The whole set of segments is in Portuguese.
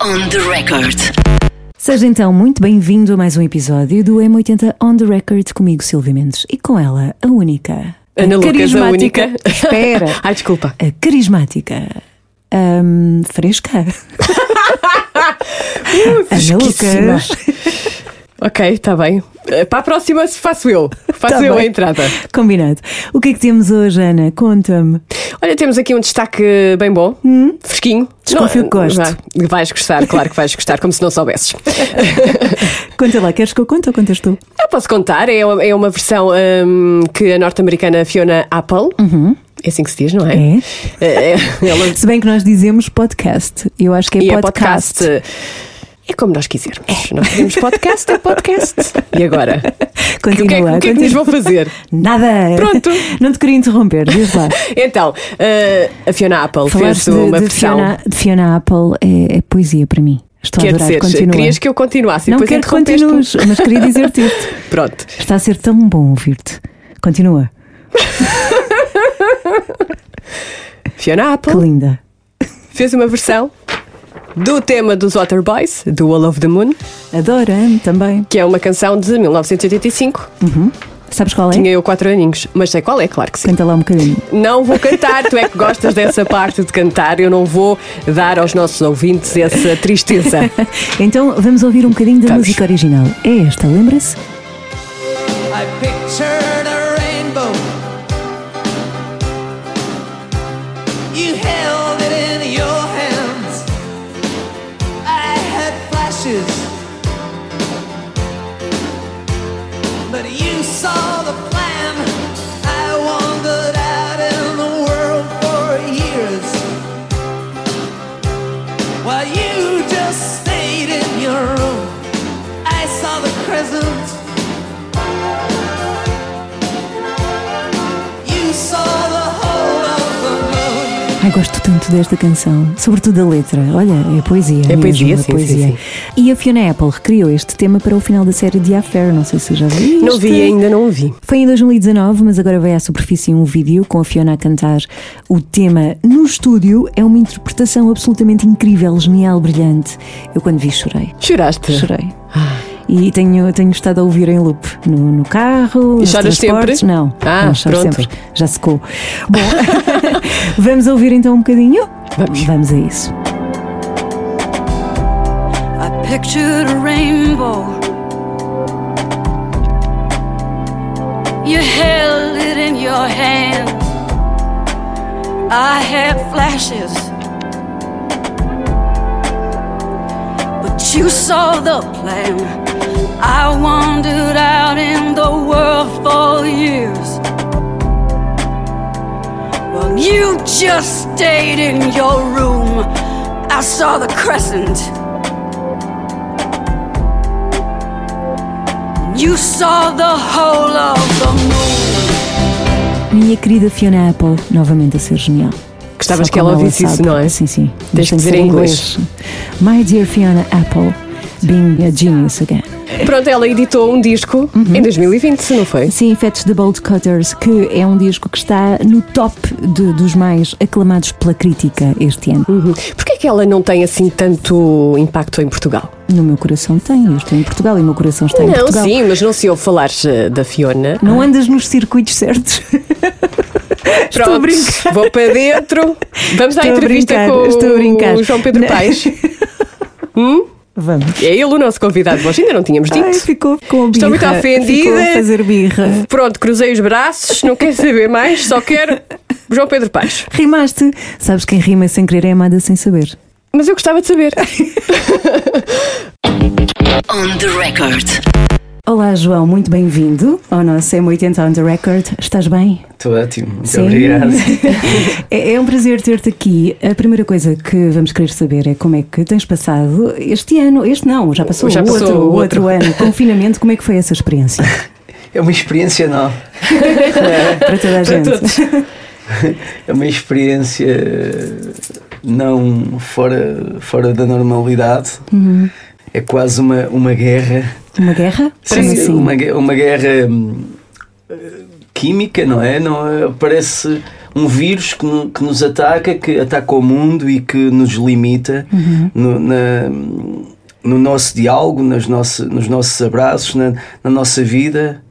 On the record. Seja então muito bem-vindo a mais um episódio do M80 On The Record comigo, Silvia Mendes, e com ela, a única. Ana Lucas, a carismática- única. Espera. Ai, desculpa. A carismática. ahm, fresca. Ana fresquíssima. Lucas. Ok, está bem. Eh, Para a próxima faço eu. Faço Tá eu a bem. entrada. Combinado. O que é que temos hoje, Ana? Conta-me. Olha, temos aqui um destaque bem bom, fresquinho. Hum? Desconfio Não, que gosto. vá, Vais gostar, claro que vais gostar, como se não soubesses. Conta lá, queres que eu conte ou contas tu? Eu posso contar, é uma, é uma versão hum, que a norte-americana Fiona Apple. É assim que se diz, não é? É. É, é, ela Se bem que nós dizemos podcast. Eu acho que é e é podcast. É como nós quisermos. Nós queremos podcast, é podcast. E agora? Continua, o que é, que- o que, é que nos continua. vão fazer? Nada. Pronto. Não te queria interromper, diz lá. Então, eh, a Fiona Apple Falaste fez de, uma de versão. Fiona, de Fiona Apple é, é poesia para mim. Estou a Quer adorar, dizer, continua. querias que eu continuasse Não quero que continues, mas queria dizer-te isto. Pronto. Está a ser tão bom ouvir-te. Continua. Fiona Que Apple linda. fez uma versão do tema dos Water Boys, do Wall of the Moon, Adoro, amo também. que é uma canção de 1985. Sabes qual é? Tinha eu quatro aninhos, mas sei qual é, claro que sim. Canta lá um bocadinho. Não vou cantar, tu é que gostas dessa parte de cantar, eu não vou dar aos nossos ouvintes essa tristeza. Então vamos ouvir um bocadinho da Vamos. música original. É esta, lembra-se? I pictured gosto tanto desta canção, sobretudo da letra. Olha, é poesia. É mesmo, poesia, é sim, poesia. sim, E a Fiona Apple recriou este tema para o final da série de Affair. Não sei se já viste. Não vi ainda, não vi. Foi em 2019, mas agora vai à superfície um vídeo com a Fiona a cantar o tema no estúdio. É uma interpretação absolutamente incrível, genial, brilhante. Eu quando vi chorei. Choraste? Chorei. E tenho, tenho estado a ouvir em loop no, no carro. nos choras sempre? Não, Ah, não choro pronto. sempre. Já secou. Bom, vamos ouvir então um bocadinho? Vamos. Vamos a isso. I pictured a rainbow. You held it in your hand. I had flashes. But you saw the plan. I wandered out in the world for years. Well, you just stayed in your room. I saw the crescent. You saw the whole of the moon. Minha querida Fiona Apple, novamente a ser genial. Gostavas que ela ouvisse isso, não é? Sim, sim. Tens tem dizer em inglês. My dear Fiona Apple, being a genius again. Pronto, ela editou um disco Uhum. em 2020, não foi? Sim, Fetch the Bolt Cutters, que é um disco que está no top de- dos mais aclamados pela crítica este ano. Uhum. Porquê é que ela não tem assim tanto impacto em Portugal? No meu coração tem, eu estou em Portugal e o meu coração está em não, Portugal. sim, mas não se ouve falar eh, da Fiona. Não andas nos circuitos certos. Pronto, vou para dentro. Vamos à Estou a entrevista com o João Pedro Não. Paes. Vamos. É ele o nosso convidado. Nós ainda não tínhamos dito. Ai, ficou com birra. Estou muito ofendida. Ficou a fazer birra. Pronto, cruzei os braços, não quero saber mais, só quero João Pedro Paes. Rimaste. Sabes quem rima sem querer é amada sem saber. Mas eu gostava de saber. On the record. Olá, João, muito bem-vindo ao nosso M80 on the Record. Estás bem? Estou ótimo, muito Sim. obrigado. É, é um prazer ter-te aqui. A primeira coisa que vamos querer saber é como é que tens passado este ano. Este não, já passou, Já o, passou outro, o outro. outro ano. Confinamento, como é que foi essa experiência? É uma experiência nova, Para toda a gente. é uma experiência não fora, fora da normalidade. Uhum. É quase uma, uma guerra. Uma guerra? Sim, assim? uma, uma guerra hum, eh, química, não é? Não é? Parece um vírus que, que nos ataca, que ataca o mundo e que nos limita no, na- no nosso diálogo, nas nossa, nos nossos abraços, na, na nossa vida.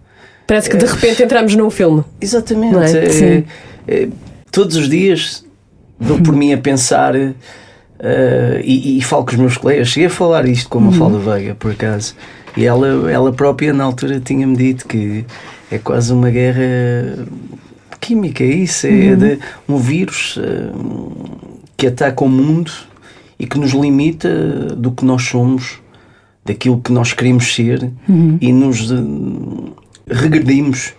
Parece que de repente entramos num filme. Exatamente. É? É- é- todos os dias dou por mim a pensar eh, e, e falo com os meus colegas. Cheguei a falar isto com uma Mafalda Veiga, por acaso. E ela, ela própria, na altura, tinha-me dito que é quase uma guerra química. É isso. É de um vírus eh, que ataca o mundo e que nos limita do que nós somos, daquilo que nós queremos ser e nos eh, regredimos.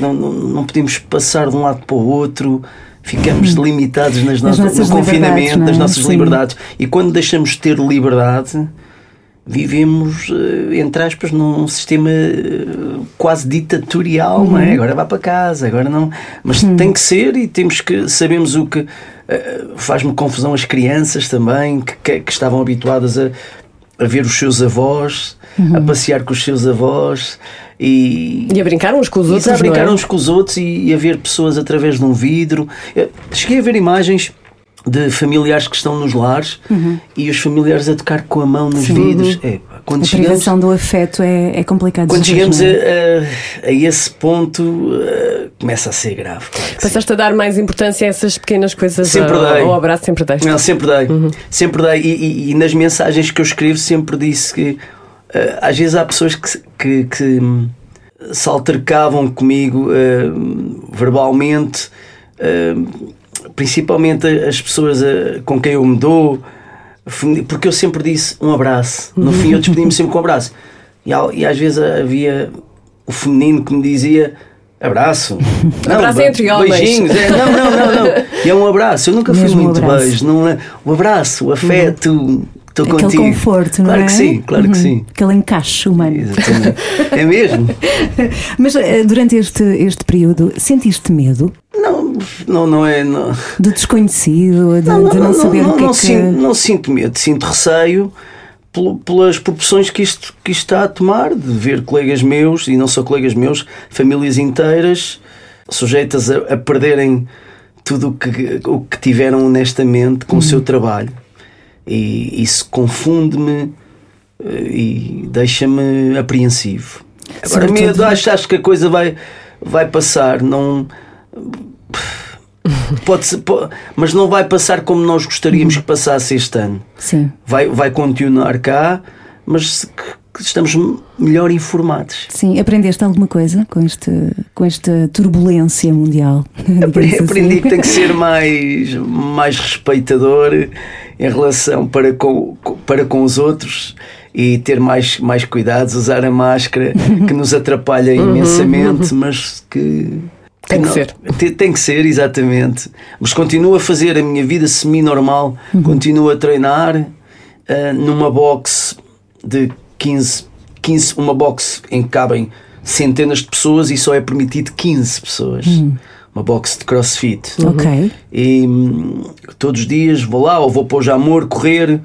Não, não, não podemos passar de um lado para o outro, ficamos limitados nas Nas nossas, no confinamento, é? nas nossas Sim. liberdades. E quando deixamos de ter liberdade, vivemos, eh, entre aspas, num sistema eh, quase ditatorial, não Uhum. é? Agora vá para casa, agora não. Mas tem que ser e temos que sabemos o que. eh, Faz-me confusão as crianças também, que, que, que estavam habituadas a, a ver os seus avós, Uhum. a passear com os seus avós e. E a brincar uns com os E outros. a brincar não é? uns com os outros e, e a ver pessoas através de um vidro. Eu cheguei a ver imagens de familiares que estão nos lares e os familiares a tocar com a mão nos vidros. É, pá, quando A chegamos, privação do afeto é, é complicado. quando chegamos não a, é? a- a esse ponto, eh, começa a ser grave. Claro que sim. Passaste a dar mais importância a essas pequenas coisas Sempre ao, dei. ao abraço, sempre deste. Não, sempre dei. Sempre dei. E, e- e nas mensagens que eu escrevo, sempre disse que eh, às vezes há pessoas que, se- que, que, hum, se altercavam comigo eh, verbalmente, eh, principalmente as pessoas eh, com quem eu me dou, porque eu sempre disse um abraço. No fim, eu despedi-me sempre com um abraço. E, e às vezes havia o feminino que me dizia. Abraço. Abraço be- entre homens. Beijinhos. É, não, não, não, não. E é um abraço. Eu nunca fui Mesmo um muito abraço. beijo. Não é? O abraço, o afeto. Estou Aquele contigo. conforto, não claro é? que sim, claro que Uhum. sim. Aquele encaixe humano. Exatamente. É mesmo? Mas eh, durante este, este período, sentiste medo Não, não, não é. Não, do desconhecido, de de não, saber o que não é que. Sinto, não sinto medo, sinto receio pelas proporções que isto, que isto está a tomar, de ver colegas meus, e não só colegas meus, famílias inteiras sujeitas a, a perderem tudo o que, o que tiveram honestamente com o seu trabalho. E isso confunde-me eh, e deixa-me apreensivo. Agora, medo, acho, acho que a coisa vai, vai passar, não. Pode ser, po- mas não vai passar como nós gostaríamos que passasse este ano. Sim. Vai, vai continuar cá, mas estamos melhor informados. Sim, aprendeste alguma coisa com, este, com esta turbulência mundial? Digamos Aprendi assim? que tem que ser mais, mais respeitador em relação para com, para com os outros e ter mais, mais cuidados, usar a máscara que nos atrapalha imensamente, mas que. Tem que não- ser. Tem, tem que ser, exatamente. Mas continuo a fazer a minha vida semi-normal, continuo a treinar ah, numa box de 15, 15, uma box em que cabem centenas de pessoas e só é permitido 15 pessoas. Uma box de crossfit. Ok. E hum, todos os dias vou lá ou vou para o Jamor correr.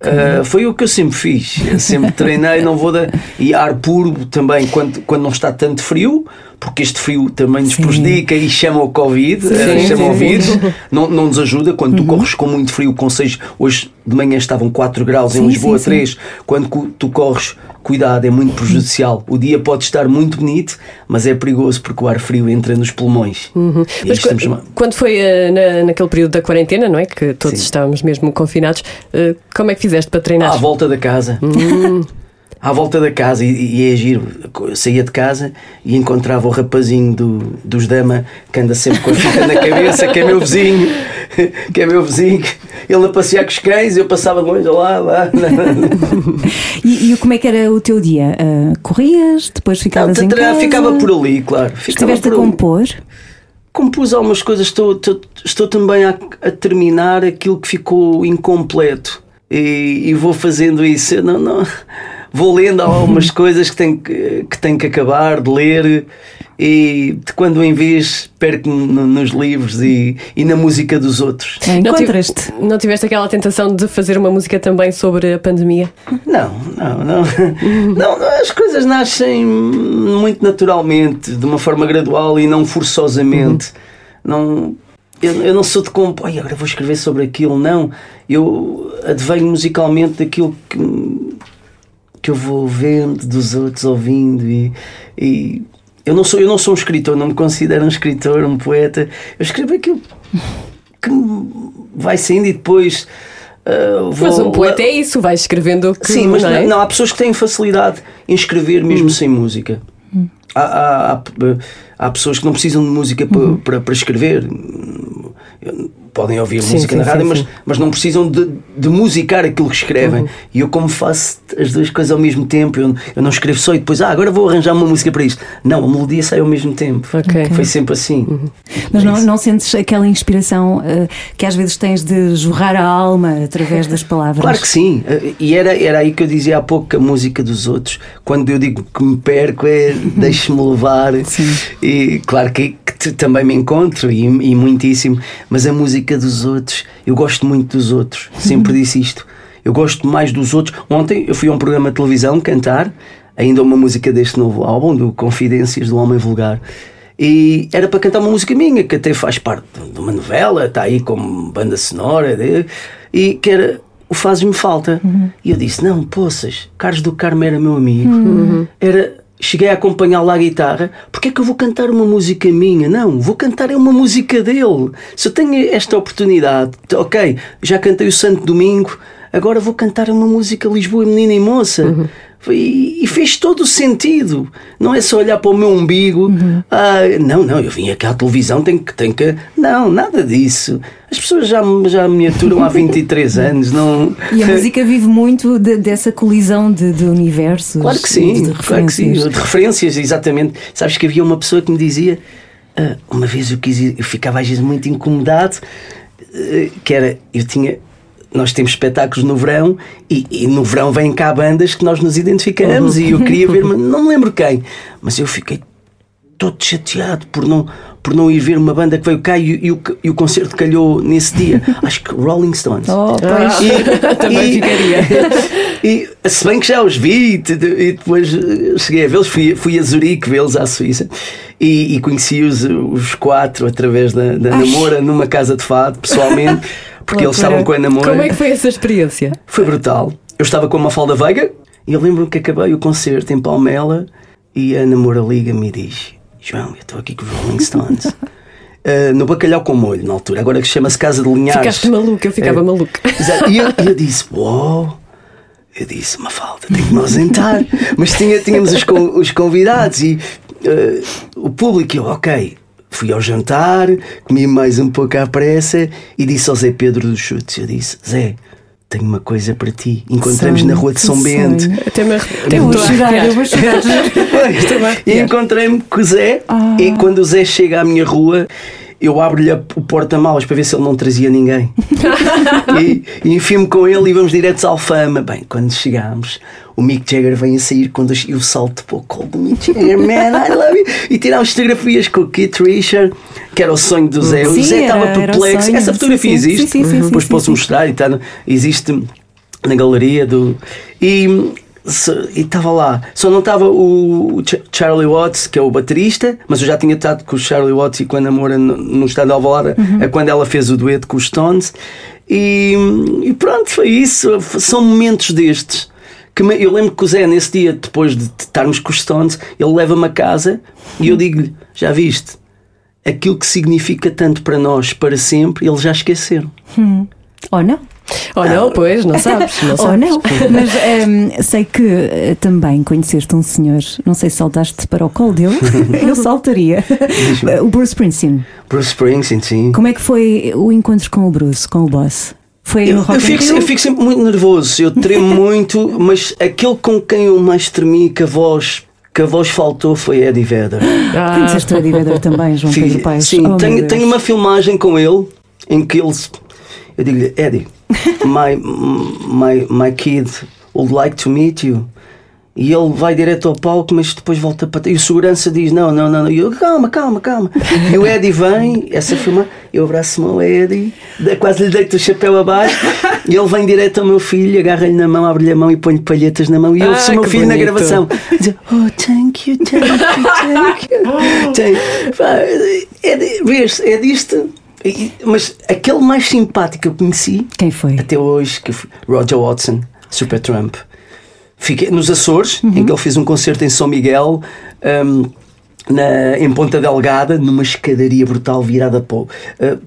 Ah, foi o que eu sempre fiz. Eu sempre treinei, não vou dar. E ar puro também, quando, quando não está tanto frio, porque este frio também nos Sim. prejudica e chama o Covid, Sim, eh, chama sim, o sim. vírus, não, não nos ajuda. Quando tu corres com muito frio, com 6, hoje de manhã estavam 4 graus, em Sim, Lisboa sim, sim. 3. Quando tu corres, cuidado, é muito prejudicial. O dia pode estar muito bonito, mas é perigoso porque o ar frio entra nos pulmões. E Mas estamos qu- ma- quando foi eh, na- naquele período da quarentena, não é? Que todos Sim. estávamos mesmo confinados, eh, como é que fizeste para treinar? À volta da casa. À volta da casa, e, e é giro. Eu saía de casa e encontrava o rapazinho do, dos Dama que anda sempre com a fita na cabeça, que é meu vizinho, que é meu vizinho. Ele a passear com os cães, eu passava de longe lá, lá. E, e como é que era o teu dia? Ah, corrias, depois ficavas em casa? Ficava por ali, claro. Estiveste a por ali. compor? Compus algumas coisas, estou, estou, estou também a, a terminar aquilo que ficou incompleto e, e vou fazendo isso. Eu Não, não, vou lendo algumas coisas que tenho que, que tenho que acabar de ler e de quando em vez perco-me no- nos livros e, e na música dos outros. Ah, Não Encontras-te? Não tiveste aquela tentação de fazer uma música também sobre a pandemia? Não, não, não, não. As coisas nascem muito naturalmente, de uma forma gradual e não forçosamente. Não, eu, eu não sou de como, "Ai, agora vou escrever sobre aquilo, não. Eu advenho musicalmente daquilo que, que eu vou vendo dos outros, ouvindo e, e eu não sou eu não sou um escritor, não me considero um escritor, um poeta. Eu escrevo aquilo que vai saindo e depois ah, vou, Mas um poeta é isso, vais escrevendo o que. Sim, mas não, é? não, há pessoas que têm facilidade em escrever mesmo sem música. Há, há, há, há pessoas que não precisam de música para, para, para escrever. Podem ouvir Sim, música sim, na rádio, sim, mas, mas não precisam de, de musicar aquilo que escrevem. E eu, como faço as duas coisas ao mesmo tempo, eu, eu não escrevo só e depois, ah, agora vou arranjar uma música para isto. Não, a melodia sai ao mesmo tempo. Ok. Foi sempre assim. Mas É não, isso. não sentes aquela inspiração eh, que às vezes tens de jorrar a alma através das palavras? Claro que sim, Eh, e era, era aí que eu dizia há pouco que a música dos outros, quando eu digo que me perco, é deixe-me levar. E claro que, que também me encontro e, e muitíssimo, mas a música dos outros, eu gosto muito dos outros, sempre disse isto. Eu gosto mais dos outros. Ontem eu fui a um programa de televisão cantar, ainda uma música deste novo álbum, do Confidências do Homem Vulgar. E era para cantar uma música minha, que até faz parte de uma novela, está aí como banda sonora, de- e que era o Fazes-me Falta. E eu disse: Não, poças, Carlos do Carmo era meu amigo, era. Cheguei a acompanhá-lo à guitarra, porque é que eu vou cantar uma música minha? Não, vou cantar é uma música dele. Se eu tenho esta oportunidade, ok, já cantei o Santo Domingo, agora vou cantar uma música Lisboa, menina e moça. E, e fez todo o sentido. Não é só olhar para o meu umbigo. Ah, não, não, eu vim aqui à televisão, tenho que, tenho que. Não, nada disso. As pessoas já, me- já me aturam há 23 anos. Não... E a música vive muito de- dessa colisão de, de universos. Claro que sim, de claro que sim. referências. De referências, exatamente. Sabes que havia uma pessoa que me dizia, ah, uma vez eu quis eu ficava às vezes muito incomodado, eh, que era, eu tinha. Nós temos espetáculos no verão e, e no verão vêm cá bandas que nós nos identificamos e eu queria ver, mas não me lembro quem, mas eu fiquei todo chateado por não, por não ir ver uma banda que veio cá e, e o, e o concerto calhou nesse dia. Acho que Rolling Stones. Oh, pois. E- Também e- ficaria. E se bem que já os vi e, e depois eh, cheguei a vê-los, fui, fui a Zurique vê-los à Suíça e, e conheci-os os quatro através da, da namora numa casa de fado, pessoalmente, porque eles estavam com a namora. Como é que foi essa experiência? Foi brutal. Eu estava com uma falda Veiga e eu lembro-me que acabei o concerto em Palmela e a namora liga-me e diz: João, eu estou aqui com os Rolling Stones. Eh, no Bacalhau com Molho, na altura, agora que chama-se Casa de Linhares. Ficaste maluca, eu ficava É. maluca. Exato. E eu, eu disse: Uou! Eu disse: Uma falta, tenho que me ausentar. Mas tinha, tínhamos os, os convidados e eh, o público. Eu, ok. Fui ao jantar, comi mais um pouco à pressa e disse ao Zé Pedro dos Chutes: Eu disse, Zé, tenho uma coisa para ti. Encontramos Sonho, na rua de São Bento. Até me até vou chorar, eu vou chorar. e encontrei-me com o Zé. E quando o Zé chega à minha rua, eu abro-lhe o porta-malas para ver se ele não trazia ninguém. e e enfio-me com ele e vamos diretos à Alfama. Bem, quando chegámos, o Mick Jagger vem a sair quando eu, eu salto para o colo do Mick Jagger, man, I love you. E tirámos fotografias com o Keith Richard, que era o sonho do Zé. Sim, o Zé estava perplexo. Essa fotografia Sim, existe. Sim, sim, Depois sim, posso mostrar. Existe na galeria do. E e estava lá. Só não estava o Ch- Charlie Watts, que é o baterista, mas eu já tinha estado com o Charlie Watts e com a namora no, no estado de Alvalade, Uhum. é quando ela fez o dueto com os Stones. E, e pronto, foi isso. São momentos destes. Que eu lembro que o Zé, nesse dia, depois de estarmos com os Stones, ele leva-me a casa e eu digo-lhe: Já viste? Aquilo que significa tanto para nós, para sempre, eles já esqueceram. Ou não? Oh não, pois, não sabes. Não Ou sabes. não? Mas ehm, sei que eh, também conheceste um senhor, não sei se saltaste para o colo dele, eu saltaria. o Bruce Springsteen. Bruce Springsteen, sim. Como é que foi o encontro com o Bruce, com o boss? Foi Eu, no eu fico, eu fico sempre muito nervoso, eu tremo muito, mas aquele com quem eu mais tremi, que a voz, que a voz faltou, foi Eddie Vedder. Ah, Conheceste o Eddie Vedder também, João Pedro Paes? Sim, Oh, tenho, tenho uma filmagem com ele em que ele. Eu digo-lhe, Eddie, my, my, my kid would like to meet you. E ele vai direto ao palco, mas depois volta para. E o segurança diz: Não, não, não. E eu, calma, calma, calma. E o Eddie vem, essa filma, eu abraço-me ao Eddie, quase lhe deito o chapéu abaixo. E ele vem direto ao meu filho, agarra-lhe na mão, abre-lhe a mão e põe-lhe palhetas na mão. E eu Ah, sou o meu filho na bonito. gravação. Dizer, oh, thank you, thank you, thank you. Thank- Pá, É, é disto. Mas aquele mais simpático que eu conheci Quem foi? até hoje, que foi Roger Watson, Super Trump. Fiquei nos Açores, Uhum. em que ele fez um concerto em São Miguel, hum, na- em Ponta Delgada, numa escadaria brutal virada para o, uh,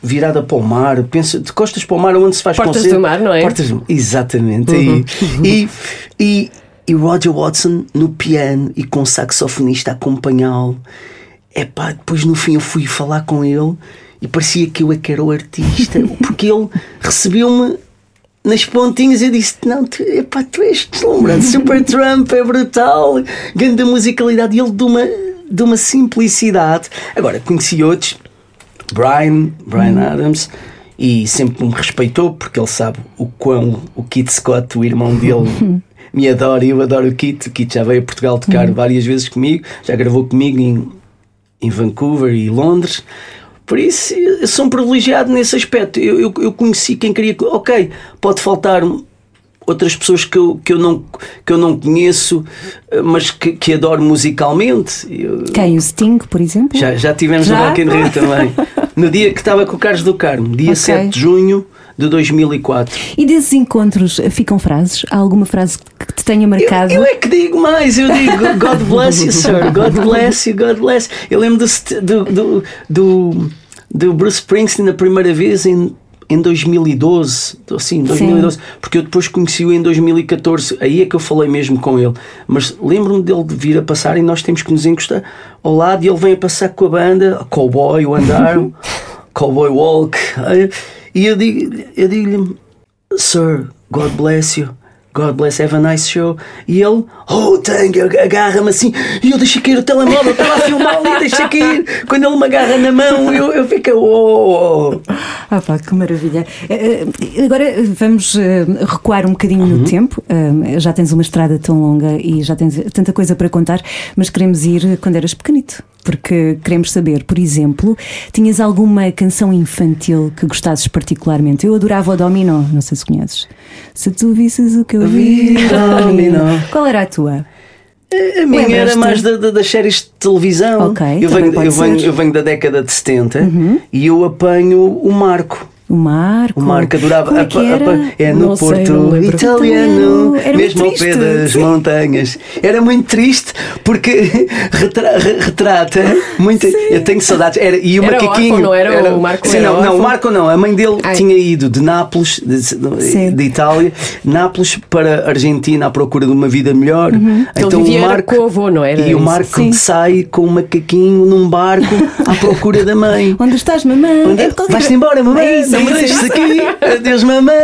virada para o mar. Pensa, de costas para o mar, onde se faz Portas concerto. do mar, não é? Portas do Exatamente. Uhum. E, e, e, e Roger Watson no piano e com o saxofonista a acompanhá-lo. Epá, depois no fim eu fui falar com ele e parecia que eu é que era o artista, porque ele recebeu-me nas pontinhas e eu disse: Não, tu, epá, tu és deslumbrante, Super Trump é brutal, grande musicalidade, e ele de uma, de uma simplicidade. Agora, conheci outros, Brian, Brian Adams, e sempre me respeitou porque ele sabe o quão o Kit Scott, o irmão dele, me adora e eu adoro o Kit. O Kit já veio a Portugal tocar várias vezes comigo, já gravou comigo em, em Vancouver e Londres. Por isso, eu sou um privilegiado nesse aspecto. Eu, eu, eu conheci quem queria. Ok, pode faltar outras pessoas que eu, que eu, não, que eu não conheço, mas que, que adoro musicalmente. Eu- Quem? O Sting, por exemplo? já, já tivemos Já? no Rock in Rio também. No dia que estava com o Carlos do Carmo, dia Ok. 7 de junho de 2004. E desses encontros ficam frases? Há alguma frase tenha Eu, marcado? eu é que digo mais, eu digo God bless you, sir, God bless you, God bless. Eu lembro do, do, do, do, Bruce Springsteen a primeira vez em, em 2012, assim, 2012, porque eu depois conheci-o em 2014, aí é que eu falei mesmo com ele. Mas lembro-me dele de vir a passar e nós temos que nos encostar ao lado e ele vem a passar com a banda, Cowboy, o andar, Cowboy Walk, e eu digo- eu digo-lhe. Sir, God bless you. God bless, have a nice show. E ele, oh, you, agarra-me assim. E eu deixei cair o telemóvel, estava a filmar ali, deixei cair. Quando ele me agarra na mão, eu, eu fico, oh, oh. Ah pá, que maravilha. Eh, eh, Agora vamos eh, recuar um bocadinho Uhum. no tempo. Já tens uma estrada tão longa e já tens tanta coisa para contar, mas queremos ir quando eras pequenito. Porque queremos saber, por exemplo, tinhas alguma canção infantil que gostasses particularmente? Eu adorava o Dominó, não sei se conheces. Se tu visses o que eu vi, Vi, Dominó. Qual era a tua? A minha era mais da- da- das séries de televisão. Ok, eu, venho, eu, venho, eu venho da década de 70 e eu apanho o Marco. O Marco. O Marco adorava. Como é a- que a- era? é no Não sei, Porto não lembro. italiano, Era mesmo ao pé das montanhas. Era muito triste porque retra- re- retrata muito. Eu tenho saudades. Era, e o Era macaquinho. órfão, não era? O Marco Sim, era não, não, o? Marco não. A mãe dele Ai. tinha ido de Nápoles, de, Sim. de Itália, Nápoles para Argentina à procura de uma vida melhor. Então Ele vivia o era Marco com o avô, não era E o isso? Marco Sim. sai com o macaquinho num barco à procura da mãe. Onde estás, mamãe? Onde é? Vais-te embora, mamãe? É deixes isso. aqui. Adeus, mamãe.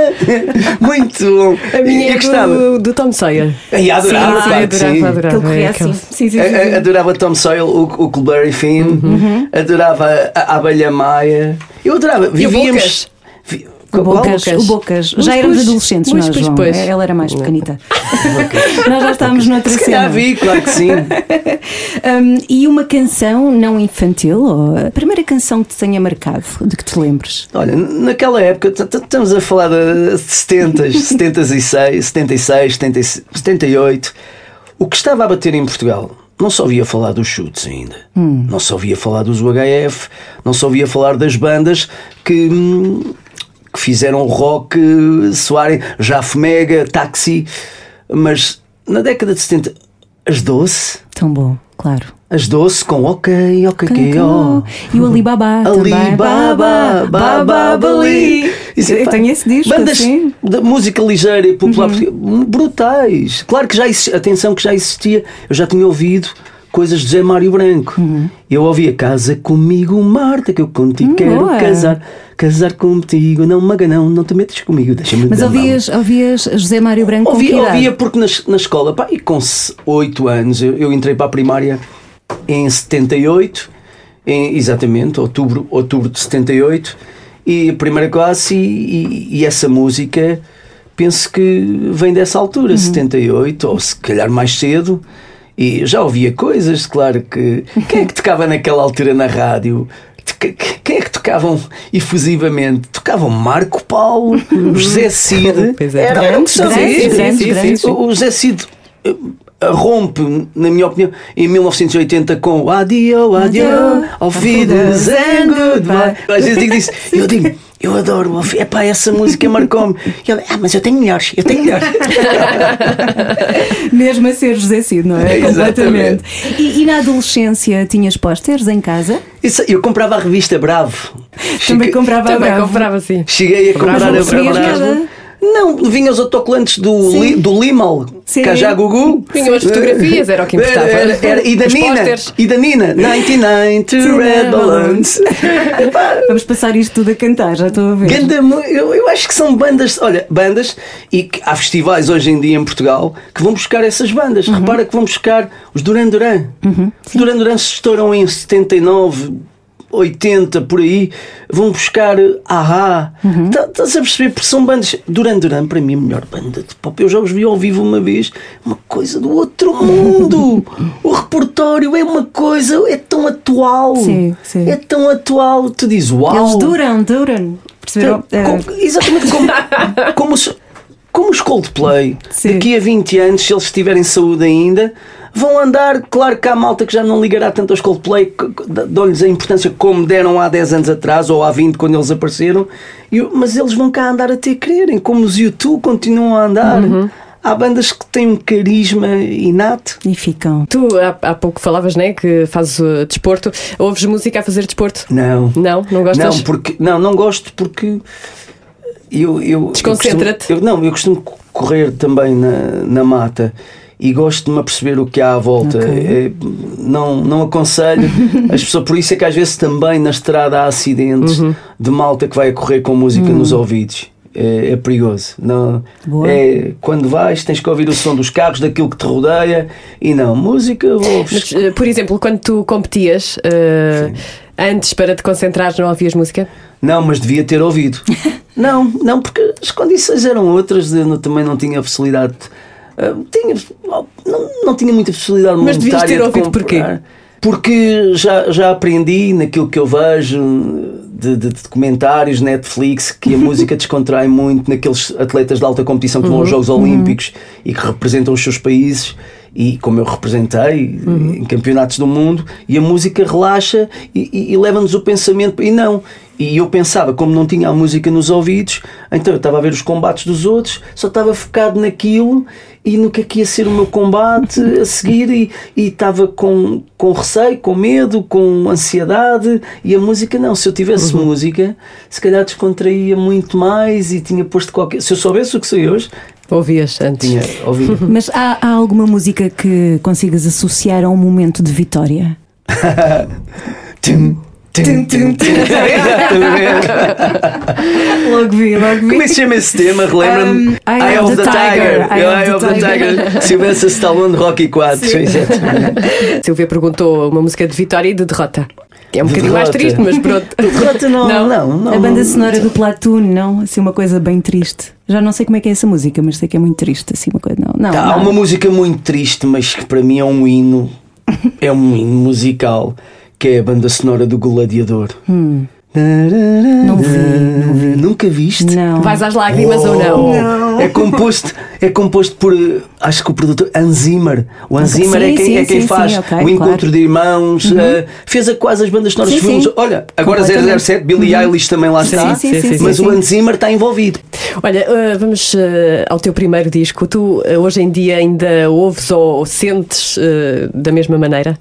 Muito bom. A minha eu é gostava. do, do Tom Sawyer. Ai, adorava, sim, claro adorava, sim. adorava. Ele corria É assim. Sim, sim, sim. Adorava Tom Sawyer, o, o Culberry Finn, Uhum. adorava a, a Abelha Maia. Eu adorava. Vivíamos. Bocas? Vi- O Bocas, Bocas? o Bocas. Já éramos pois, adolescentes, pois, nós, João. pois. Ela era mais pequenita. nós já estávamos noutra Se cena. vi, claro que sim. Um, e uma canção não infantil, ou a primeira canção que te tenha marcado, de que te lembres? Olha, naquela época, estamos a falar de 70, 76, 76, 70, 78. O que estava a bater em Portugal não só ouvia falar dos chutes ainda, não só ouvia falar dos UHF, não só ouvia falar das bandas que, hum, que fizeram rock soarem Jaf Mega, Taxi, mas na década de 70, as Doce, Tão bom, claro. as Doce com ok, ok, ok, oh. E o Alibaba. Alibaba, Baba, Bali. Eu tenho esse disco, Bandas de música ligeira e popular portuguesa, brutais. Claro que já existia, atenção que já existia, eu já tinha ouvido coisas de Zé Mário Branco. Eu ouvia Casa comigo, Marta, que eu contigo quero boa. casar. Casar contigo, não maganão, não te metas comigo, deixa-me Mas ouvias, ouvias José Mário Branco Ouvia, ouvia porque na, na escola, pá, e com 8 anos, eu, eu entrei para a primária em 78, em, exatamente, outubro, outubro de 78, e a primeira classe, e, e- e essa música penso que vem dessa altura, Uhum. 78, ou se calhar mais cedo. E já ouvia coisas, claro que. Quem é que tocava naquela altura na rádio? É tocavam efusivamente. Tocavam Marco Paulo, José Cid. Pois é. Era, era o que são. Grandes. O José Cid eh, rompe, na minha opinião, em 1980 com Adio, Adio, Auf Wiedersehen, Goodbye. Às vezes digo isso, eu digo, eu adoro o Auf Epá, essa música marcou-me. E ele, ah, mas eu tenho melhores, eu tenho melhores. Mesmo a ser José Cid, não é? Exatamente. Completamente. E, e na adolescência tinhas pósteres em casa? Isso, eu comprava a revista Bravo. Também Cheguei- comprava a Também Bravo. comprava assim. Cheguei a comprar a Bravo. Não, vinha os autocolantes do, Sim. li, do Limal, Sim. Cajagugu. Vinham as fotografias, era o que importava. Era, era, e da Os Nina, e da Nina, 99 to Red Balloons. Vamos passar isto tudo a cantar, já estou a ver. Ganda eu, eu acho que são bandas, olha, bandas, e que há festivais hoje em dia em Portugal que vão buscar essas bandas. Uhum. Repara que vão buscar os Duran Duran. Os Duran Duran se estouram em 79, 80, por aí, vão buscar Ahá. Uhum. Tá- Estás a perceber? Porque são bandas. Duran Duran, para mim, a melhor banda de pop. Eu já os vi ao vivo uma vez, uma coisa do outro mundo. o repertório é uma coisa, é tão atual. Sim, sim. É tão atual. Tu dizes, uau. Eles duram, duram. Perceberam? Como- exatamente como, como, os, como os Coldplay, Sim. daqui a 20 anos, se eles tiverem saúde ainda, vão andar. Claro que há malta que já não ligará tanto aos Coldplay, dão-lhes a importância como deram há 10 anos atrás ou há 20 quando eles apareceram, mas eles vão cá andar até quererem, como os YouTube continuam a andar. Uhum. Há bandas que têm um carisma inato. E ficam. Tu há, há pouco falavas, né? Que fazes uh, desporto. Ouves música a fazer desporto? Não. Não? Não gostas? Não, porque, não, não gosto porque eu. eu Desconcentra-te. eu costumo- eu- não, eu costumo correr também na, na mata e gosto de me aperceber o que há à volta. É, não, não aconselho as pessoas, por isso é que às vezes também na estrada há acidentes Uhum. de malta que vai a correr com música nos ouvidos. É, é perigoso. Não, Boa. é, quando vais, tens que ouvir o som dos carros, daquilo que te rodeia e não, música ouves. Mas, uh, por exemplo, quando tu competias, uh, antes para te concentrares, não ouvias música? Não, mas devia ter ouvido. não, não, porque as condições eram outras, eu também não tinha facilidade. Ah, tinha, não, não tinha muita facilidade Mas devias monetária ter de ouvido comprar. Porque já, já aprendi naquilo que eu vejo de, de- de documentários, Netflix, que a música descontrai muito naqueles atletas de alta competição que vão aos Jogos Olímpicos e que representam os seus países. E como eu representei em campeonatos do mundo, e a música relaxa e, e- e leva-nos o pensamento. E não. E eu pensava, como não tinha a música nos ouvidos, então eu estava a ver os combates dos outros, só estava focado naquilo e no que é que ia ser o meu combate a seguir e, e estava com, com receio, com medo, com ansiedade e a música não, se eu tivesse música se calhar descontraía muito mais e tinha posto qualquer se eu soubesse o que sei hoje Ouvias antes? tinha Mas há, há alguma música que consigas associar a um momento de vitória? Tum, tum, tum. Logo vi, logo Como é que se chama esse tema? Relembra-me? Um, Eye of the Tiger. Eye of the Tiger. Silvestre Stallone, Rocky 4. Exatamente. Silvia perguntou uma música de vitória e de derrota. Que é um bocadinho mais triste, mas pronto. Derrota não, Não. não, não. a banda sonora do Platoon, não? Assim, uma coisa bem triste. Já não sei como é que é essa música, mas sei que é muito triste, assim, uma coisa. Não, não. Tá, Há não. uma música muito triste, mas que para mim é um hino, é um hino musical, que é a banda sonora do Gladiador. Hum. Não vi, não vi. Nunca viste? Não. Vais às lágrimas ou não? É composto, é composto por, acho que o produtor Hans Zimmer. O Zimmer é quem, sim, é quem sim, faz sim, ok, o encontro claro. Uhum. de irmãos, eh, fez a quase as bandas sonoras Sim, de filmes. sim. Olha, agora Completamente. 007, Billie Eilish também lá está. sim, sim, sim, mas sim, o Zimmer está envolvido. Olha, uh, vamos uh, ao teu primeiro disco. Tu uh, hoje em dia ainda ouves ou sentes uh, da mesma maneira?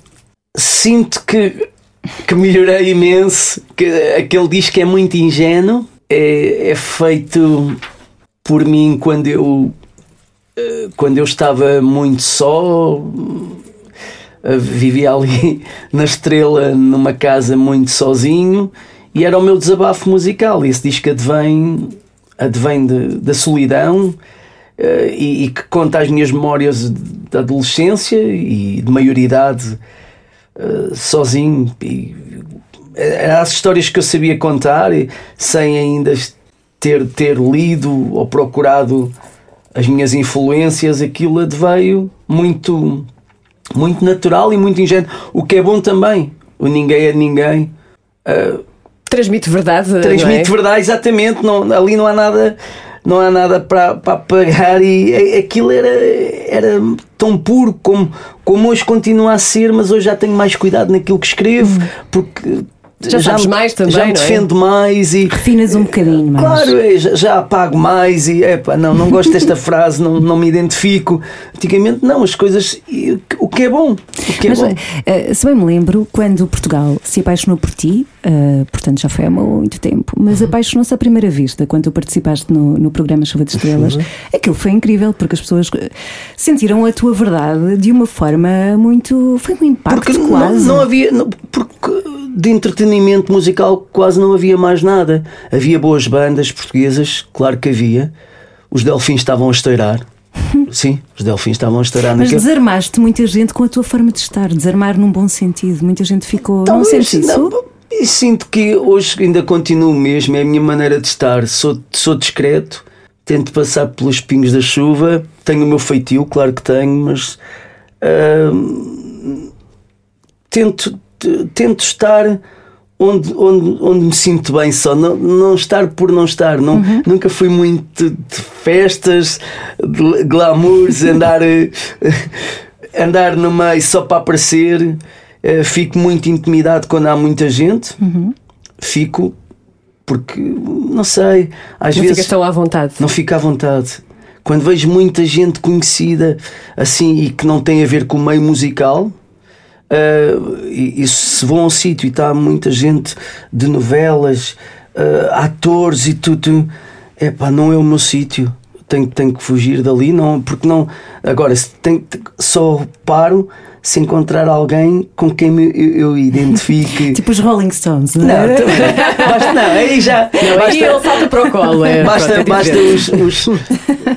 Sinto que, que melhorei imenso. Que aquele disco é muito ingênuo, é, é feito por mim quando eu eh, quando eu estava muito só. eh, Vivia ali na estrela numa casa muito sozinho e era o meu desabafo musical. Esse disco advém, advém de- da solidão eh, e, e que conta as minhas memórias da adolescência e de maioridade uh, sozinho e eram as histórias que eu sabia contar e sem ainda ter, ter lido ou procurado as minhas influências, aquilo adveio muito, muito natural e muito ingênuo. O que é bom também, o ninguém é ninguém. uh, Transmite verdade. é? transmite verdade, exatamente. Não, ali não há nada, não há nada para, para apagar e a- aquilo era, era tão puro como, como hoje continua a ser, mas hoje já tenho mais cuidado naquilo que escrevo, porque Já sabes me- mais também, já me não é? defendo mais e Refinas um bocadinho mais. Claro, é, já, já apago mais e epá, não, não gosto desta frase, não, não me identifico. Antigamente não, as coisas. O que é bom. O que é Mas, bom. eh, se bem me lembro, quando Portugal se apaixonou por ti, eh, portanto já foi há muito tempo, mas Uhum. apaixonou-se à primeira vista quando tu participaste no, no programa Chuva de Estrelas. Uhum. Aquilo foi incrível porque as pessoas eh, sentiram a tua verdade de uma forma muito. Foi um impacto Porque não, quase. não havia. não- porque de entretenimento musical quase não havia mais nada. Havia boas bandas portuguesas, claro que havia. Os Delfins estavam a estourar. Sim, os Delfins estavam a estourar Mas naquele. desarmaste muita gente com a tua forma de estar, desarmar num bom sentido. Muita gente ficou. não Talvez, sentes isso? não, e sinto que hoje ainda continuo mesmo, é a minha maneira de estar. Sou, sou discreto, tento passar pelos pingos da chuva, tenho o meu feitio, claro que tenho, mas hum, tento, tento estar onde, onde, onde me sinto bem só, não, não estar por não estar. Não, Nunca fui muito de festas, de glamours, andar, eh, andar no meio só para aparecer. Eh, Fico muito intimidado quando há muita gente. Fico porque, não sei, às Não vezes ficas tão à vontade. não fico à vontade. Quando vejo muita gente conhecida assim e que não tem a ver com o meio musical, ah, e, e se vou a um sítio e está muita gente de novelas, ah, atores e tudo, é pá, não é o meu sítio. Tenho, tenho que fugir dali, não, porque não. Agora, se tenho, só paro se encontrar alguém com quem eu, eu identifique. Tipo os Rolling Stones, não não, é? também. Basta, não, aí já. Não, basta, aí ele salta para o colo. É, Basta, pronto, é basta os, os,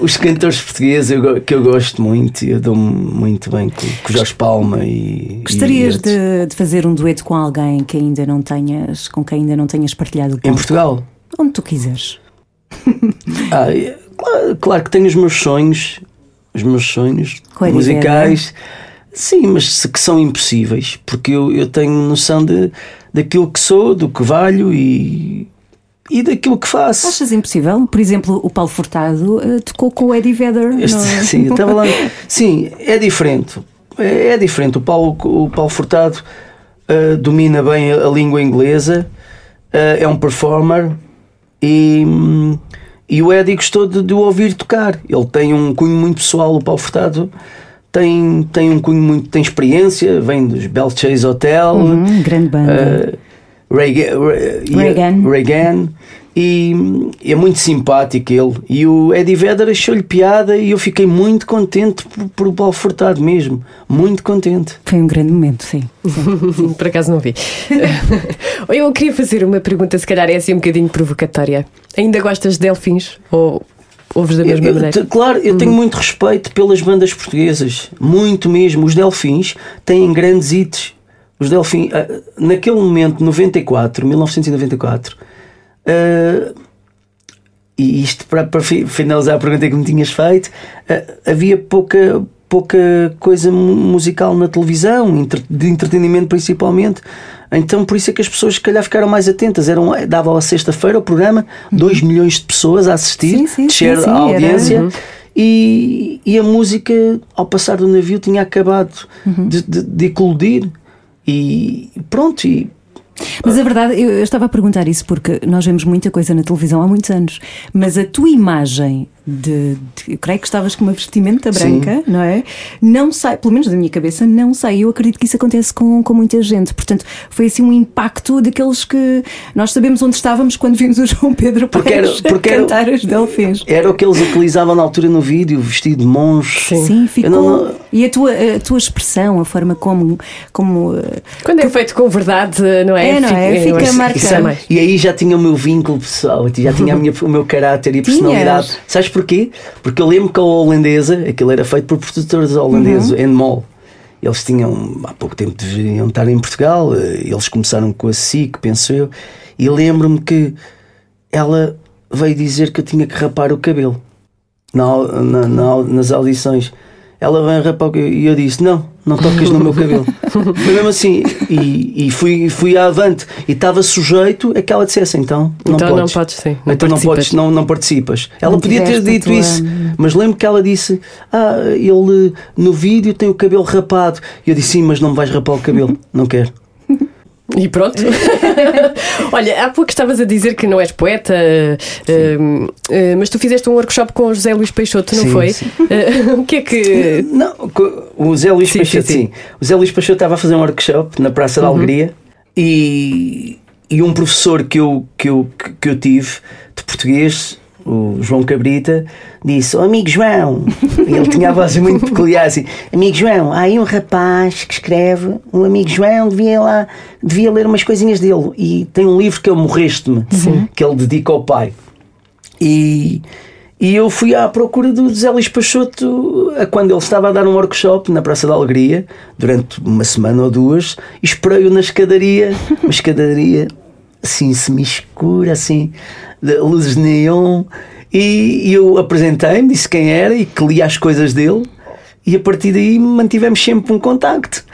os cantores portugueses eu que eu gosto muito e eu dou-me muito bem com, com Jorge Palma e. Gostarias e de, de fazer um dueto com alguém que ainda não tenhas, com quem ainda não tenhas partilhado o Em? Portugal? Onde tu quiseres. Ah, é- claro, claro que tenho os meus sonhos, os meus sonhos a musicais. Sim, mas que são impossíveis, porque eu, eu tenho noção de, daquilo que sou, do que valho e, e daquilo que faço. Achas impossível? Por exemplo, o Paulo Furtado eh, tocou com o Eddie Vedder. Este- não é? sim, estava lá. Sim, é diferente. É, é diferente. O Paulo, o Paulo Furtado ah, domina bem a, a língua inglesa, ah, é um performer e, e o Eddie gostou de, de o ouvir tocar. Ele tem um cunho muito pessoal, o Paulo Furtado. Tem, tem um cunho muito. tem experiência, vem dos Bell Chase Hotel, Hum, grande banda. Uh, Reagan, Re- Reagan. Reagan. E hum, é muito simpático ele. E o Eddie Vedder achou-lhe piada e eu fiquei muito contente por, por o Paulo Furtado mesmo. Muito contente. Foi um grande momento, sim. Por acaso não vi. Eu queria fazer uma pergunta, se calhar é assim um bocadinho provocatória. Ainda gostas de delfins? Ou ouves da mesma eu- maneira? claro, eu tenho muito respeito pelas bandas portuguesas. Muito mesmo. Os Delfins têm grandes hits. Os Delfins, ah, naquele momento, 94, 1994, ah, e isto para, para fi- finalizar a pergunta que me tinhas feito, ah, havia pouca, pouca coisa mu- musical na televisão, de entretenimento principalmente. Então, por isso é que as pessoas, se calhar, ficaram mais atentas. Eram, dava à sexta-feira o programa, 2 milhões de pessoas a assistir, Sim, sim, descer sim, sim, a audiência. Uhum. E, e a música, ao passar do navio, tinha acabado Uhum. de, de, de eclodir. E pronto, e Mas a verdade, eu, eu estava a perguntar isso porque nós vemos muita coisa na televisão há muitos anos, mas a tua imagem de, de- eu creio que estavas com uma vestimenta Sim. branca, não é? Não sai, pelo menos da minha cabeça, não sai. Eu acredito que isso acontece com, com muita gente. Portanto, foi assim um impacto daqueles que nós sabemos onde estávamos quando vimos o João Pedro Porque era- porque era- cantar os delfins. era o que eles utilizavam na altura no vídeo, vestido de monge. Sim, ficou. Eu não- não- E a tua, a tua expressão, a forma como. como eh, Quando é feito com verdade, não é? É, não é? Fica marcado. Isso é mais. E aí já tinha o meu vínculo pessoal, já tinha a minha- o meu caráter e Tinhas. personalidade. Sabes porquê? Porque eu lembro que a holandesa, aquilo era feito por produtores holandeses, Uhum. Endemol. Eles tinham, há pouco tempo deveriam estar em Portugal, eh, eles começaram com a SIC, penso eu, e lembro-me que ela veio dizer que eu tinha que rapar o cabelo na na- na nas audições. ela vai rapar o cabelo. E eu disse: Não, não tocas no meu cabelo. Foi mesmo assim. E, e fui, fui à avante. E estava sujeito a que ela dissesse: Então, não então podes. não podes, sim. Não então não podes, não, não participas. Ela Não podia ter dito tua- isso, mas lembro que ela disse: Ah, ele no vídeo tem o cabelo rapado. E eu disse: Sim, mas não me vais rapar o cabelo. Não quero. E pronto. Olha, há pouco estavas a dizer que não és poeta, eh, mas tu fizeste um workshop com o José Luís Peixoto, não Sim, foi? sim. Eh, o que é que. Não, o Zé Luís Sim, Peixoto, sim. O Zé Luís Peixoto estava a fazer um workshop na Praça da Alegria e, e um professor que eu, que, eu, que eu tive de português, o João Cabrita, disse: oh, Amigo João, e ele tinha a voz muito peculiar assim: Amigo João, há aí um rapaz que escreve, um amigo João devia lá, devia ler umas coisinhas dele. E tem um livro que é o Morreste-me, que ele dedica ao pai. E, e eu fui à procura do Zé Luís Peixoto a quando ele estava a dar um workshop na Praça da Alegria, durante uma semana ou duas, e esperei-o na escadaria, uma escadaria assim semi-escura, assim, luzes de neon, e, e eu apresentei-me, disse quem era e que lia as coisas dele, e a partir daí mantivemos sempre um contacto.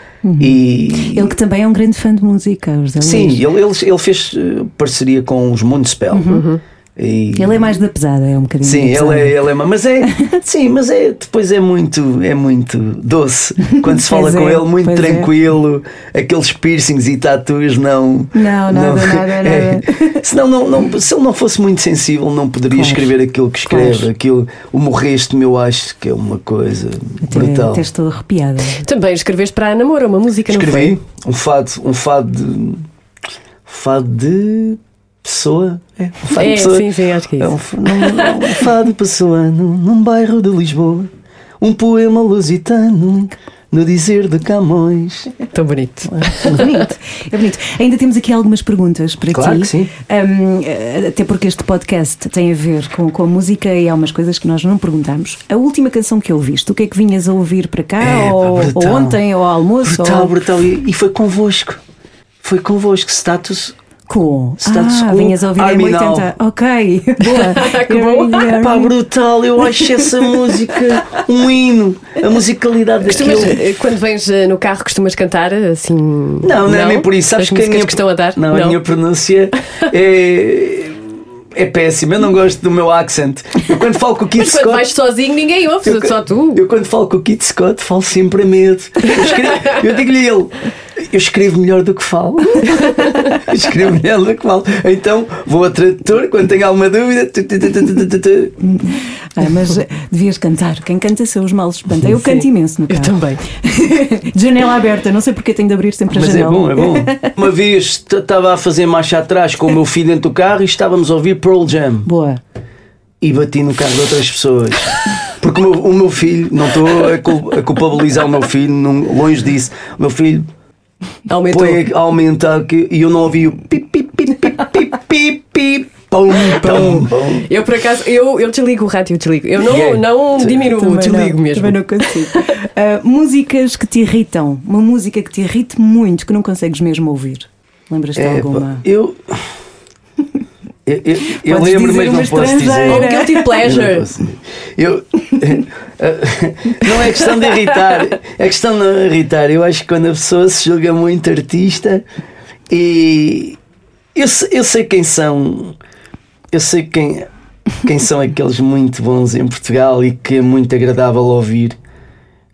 E, Ele que também é um grande fã de música, José Sim, ele, ele, ele fez eh, parceria com os Moonspell. E- Ele é mais da pesada, é um bocadinho Sim, da ele pesada. é, ele é, mas é, sim, mas é, depois é muito, é muito doce quando se fala Pois com é, ele, muito é. tranquilo, aqueles piercings e tatuas não. Não, nada, nada, é. nada. Senão, não, não, se ele não fosse muito sensível, não poderia Claro. escrever aquilo que escreve, Claro. aquilo, o morreste-me, eu acho que é uma coisa Até, brutal. até estou arrepiada. Também escreveste para a Namora uma música, não Escrevi um fado, um fado de. Fado de pessoa. É, um fado É, pessoa. sim, sim, acho que é É um, isso. num- um fado pessoano num bairro de Lisboa. Um poema lusitano no dizer de Camões. Tão bonito. É bonito, é bonito. Ainda temos aqui algumas perguntas para Claro ti. que sim. Eh, até porque este podcast tem a ver com, com a música e há umas coisas que nós não perguntamos. A última canção que ouviste, o que é que vinhas a ouvir para cá? É, pá, ou, ou ontem, ou ao almoço? Brutal, ou... brutal. E, e foi convosco. Foi convosco. Status. Com. Status ah, quo, vinhas a ouvir em 80. Ok, boa. Que bom. Pá, brutal. Eu acho essa música um hino. A musicalidade Costumas, daquilo. eh, quando vens eh, no carro, costumas cantar assim? Não, não, é nem por isso. Sabes As que a minha, que estão a dar? Não, a minha pronúncia é. É péssima, eu não gosto do meu accent. Eu quando falo com o Keith Mas quando Scott. vais sozinho, ninguém ouve, eu, só tu. Eu quando falo com o Keith Scott falo sempre a medo. Eu, escrevo- eu digo-lhe ele, eu escrevo melhor do que falo. Eu escrevo melhor do que falo. Então vou ao tradutor quando tenho alguma dúvida. Ah, mas eh, devias cantar. Quem canta seus males espanta. Eu canto imenso no Eu carro. também. De janela aberta, não sei porque tenho de abrir sempre a Mas é janela. bom, é bom. Uma vez estava a fazer marcha atrás com o meu filho dentro do carro e estávamos a ouvir Pearl Jam. Boa. e bati no carro de outras pessoas. Porque o meu, o meu filho, não estou a, cul- a culpabilizar o meu filho, longe disso. O meu filho Aumentou. põe a aumentar que, e eu não ouvi o pip, pip, pip, pip, pip, pip, pum, pum, pum. Eu, por acaso, eu, eu desligo o rádio, eu desligo. Eu não, Yeah. não diminuo, desligo não, mesmo. Também não consigo. Ah, músicas que te irritam. Uma música que te irrite muito, que não consegues mesmo ouvir. Lembras-te de É, alguma? eu. Eu, eu, eu lembro, mas não posso dizer. Ou guilty Eu não pleasure. posso dizer. Eu, não é questão de irritar, é questão de não irritar. Eu acho que quando a pessoa se julga muito artista e eu, eu sei quem são, eu sei quem, quem são aqueles muito bons em Portugal e que é muito agradável ouvir.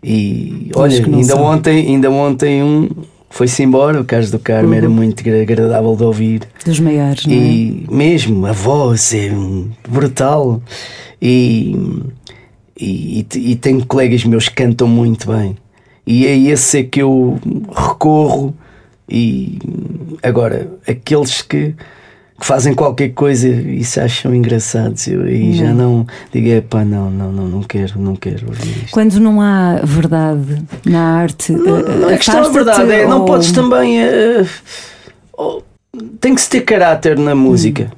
E olha, que não ainda são. ontem, ainda ontem um foi-se embora, o Carlos do Carmo Uhum. era muito agra- agradável de ouvir. Dos maiores, não é? E mesmo a voz é brutal. E, e, e tenho colegas meus que cantam muito bem. E é esse é que eu recorro. E agora, aqueles que, que fazem qualquer coisa e se acham engraçados, eu aí já não digo, epá, não, não, não, não quero, não quero ouvir isto. Quando não há verdade na arte, Não, ah, não é questão de afasta-te verdade, é, não podes também. eh, oh, tem que se ter caráter na música.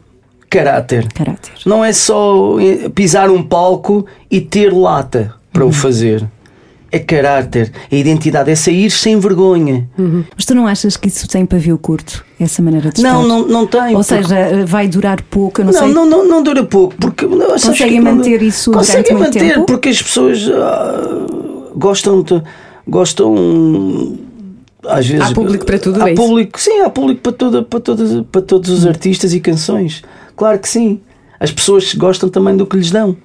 Caráter. Caráter. Não é só eh, pisar um palco e ter lata para o fazer. É caráter, é identidade, é sair sem vergonha. Mas tu não achas que isso tem pavio curto, essa maneira de Não, estar? não, não tem. Ou porque- seja, vai durar pouco, eu não, não, sei. não, não, não dura pouco. Porque, não, Conseguem que não- manter isso durante Conseguem muito manter, tempo? porque as pessoas. ah, gostam de, gostam às vezes Há público para tudo, há é isso? público sim há público para toda, para todas para todos os artistas e canções claro que sim as pessoas gostam também do que lhes dão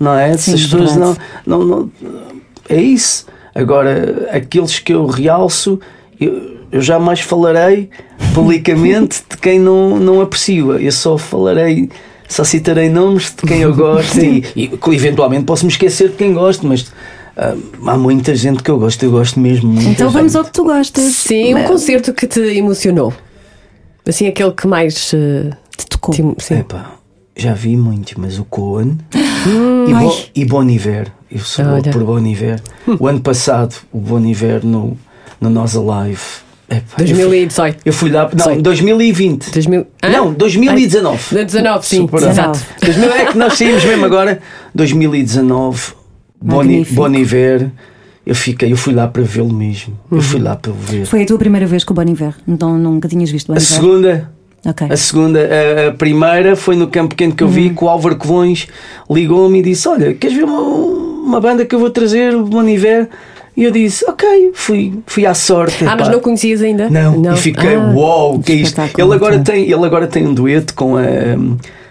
não é Sim, se as pessoas não, não, não é isso agora aqueles que eu realço eu, eu jamais falarei publicamente de quem não, não aprecio eu só falarei só citarei nomes de quem eu gosto e, e eventualmente posso me esquecer de quem gosto mas ah, há muita gente que eu gosto eu gosto mesmo muito Então vamos ao que tu gostas. Sim, um Mas- concerto que te emocionou. Assim, aquele que mais. eh, Te tocou. te sim. Epá, já vi muitos, mas o Cohen e, Ai. Bo, e Bon Iver. Eu sou louco Olha. por Bon Iver. O ano passado, o Bon Iver no, no Nós Alive. Epá, eu fui- 2018. Eu fui lá, não, Dezoito. 2020. 2000, Hã? Não, 2019. Ai, 19, sim. Exato. 2000 é que nós saímos mesmo agora. 2019, Bon, Magnífico. bon Iver. Eu fiquei, eu fui lá para vê-lo mesmo. Eu fui lá para o ver. Foi a tua primeira vez com o Bon Iver, então nunca tinhas visto o Bon A Iver? segunda, Ok. A segunda, a, a primeira foi no campo pequeno que eu Uhum. vi, que o Álvaro Covões ligou-me e disse: Olha, queres ver uma, uma banda que eu vou trazer, o Bon Iver? E eu disse: Ok, fui, fui à sorte. Ah, mas epá. não conhecias ainda? Não, e fiquei, Ah, uau, o que é isto? Ele agora, tem, ele agora tem um dueto com a,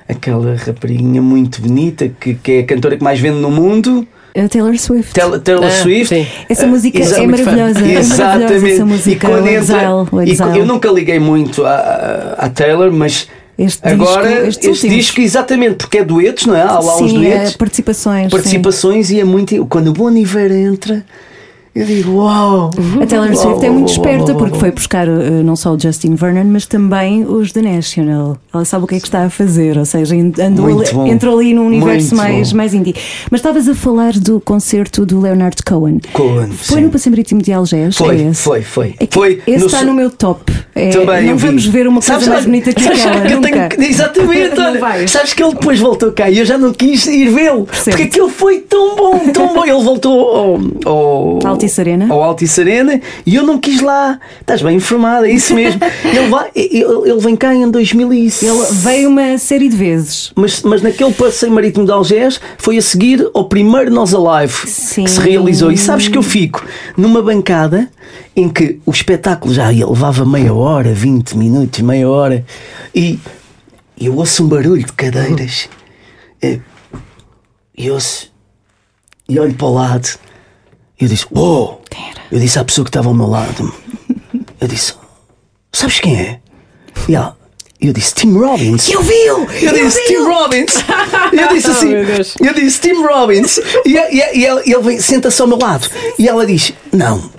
aquela rapariguinha muito bonita que, que é a cantora que mais vende no mundo, A Taylor Swift. Taylor, Taylor Ah, Swift. sim. Essa Ah, música é maravilhosa. É maravilhosa Exatamente. essa música. e quando entra, Exile, e eu nunca liguei muito à, à Taylor, mas Este agora disco, este, últimos. disco, exatamente, porque é duetos, não é? Há lá uns Sim, duetos, é, participações. sim. participações e é muito. Quando o Bon Iver entra, eu digo: Uau! A Taylor Swift é muito esperta porque foi buscar uh, não só o Justin Vernon, mas também os The National. Ela sabe o que é que está a fazer, ou seja, andou ali- entrou ali num universo Muito mais, bom. mais indie. Mas estavas a falar do concerto do Leonard Cohen. Cohen, Foi sim. no Passeio Marítimo de Algés? Foi, é esse? foi, foi. É Foi esse no está no meu top. É, Também não vi. vamos ver uma coisa Sabes- mais bonita que aquela. que nunca. tenho Exatamente, olha, sabes que ele depois voltou cá e eu já não quis ir vê-lo porque aquilo foi tão bom, tão bom. Ele voltou ao, ao Altice Arena? ao Altice Arena e eu não quis lá. Estás bem informada, é isso mesmo. ele, vai, ele, ele vem cá em 2006. Ele veio uma série de vezes. Mas, mas naquele passeio marítimo de Algés foi a seguir ao primeiro Nós Alive Sim. que se realizou. E sabes que eu fico numa bancada em que o espetáculo já levava meia hora, 20 minutos, meia hora, e eu ouço um barulho de cadeiras. Eh, E ouço e olho para o lado. E eu disse: Uou! Eu disse à pessoa que estava ao meu lado: Eu disse: Sabes quem é? E ela, eu disse: Tim Robbins. Eu viu! Eu disse Tim Robbins. Eu disse assim: meu Deus. Eu disse Tim Robbins. E, e, e ele, ele vem, senta-se ao meu lado. E ela diz: Não.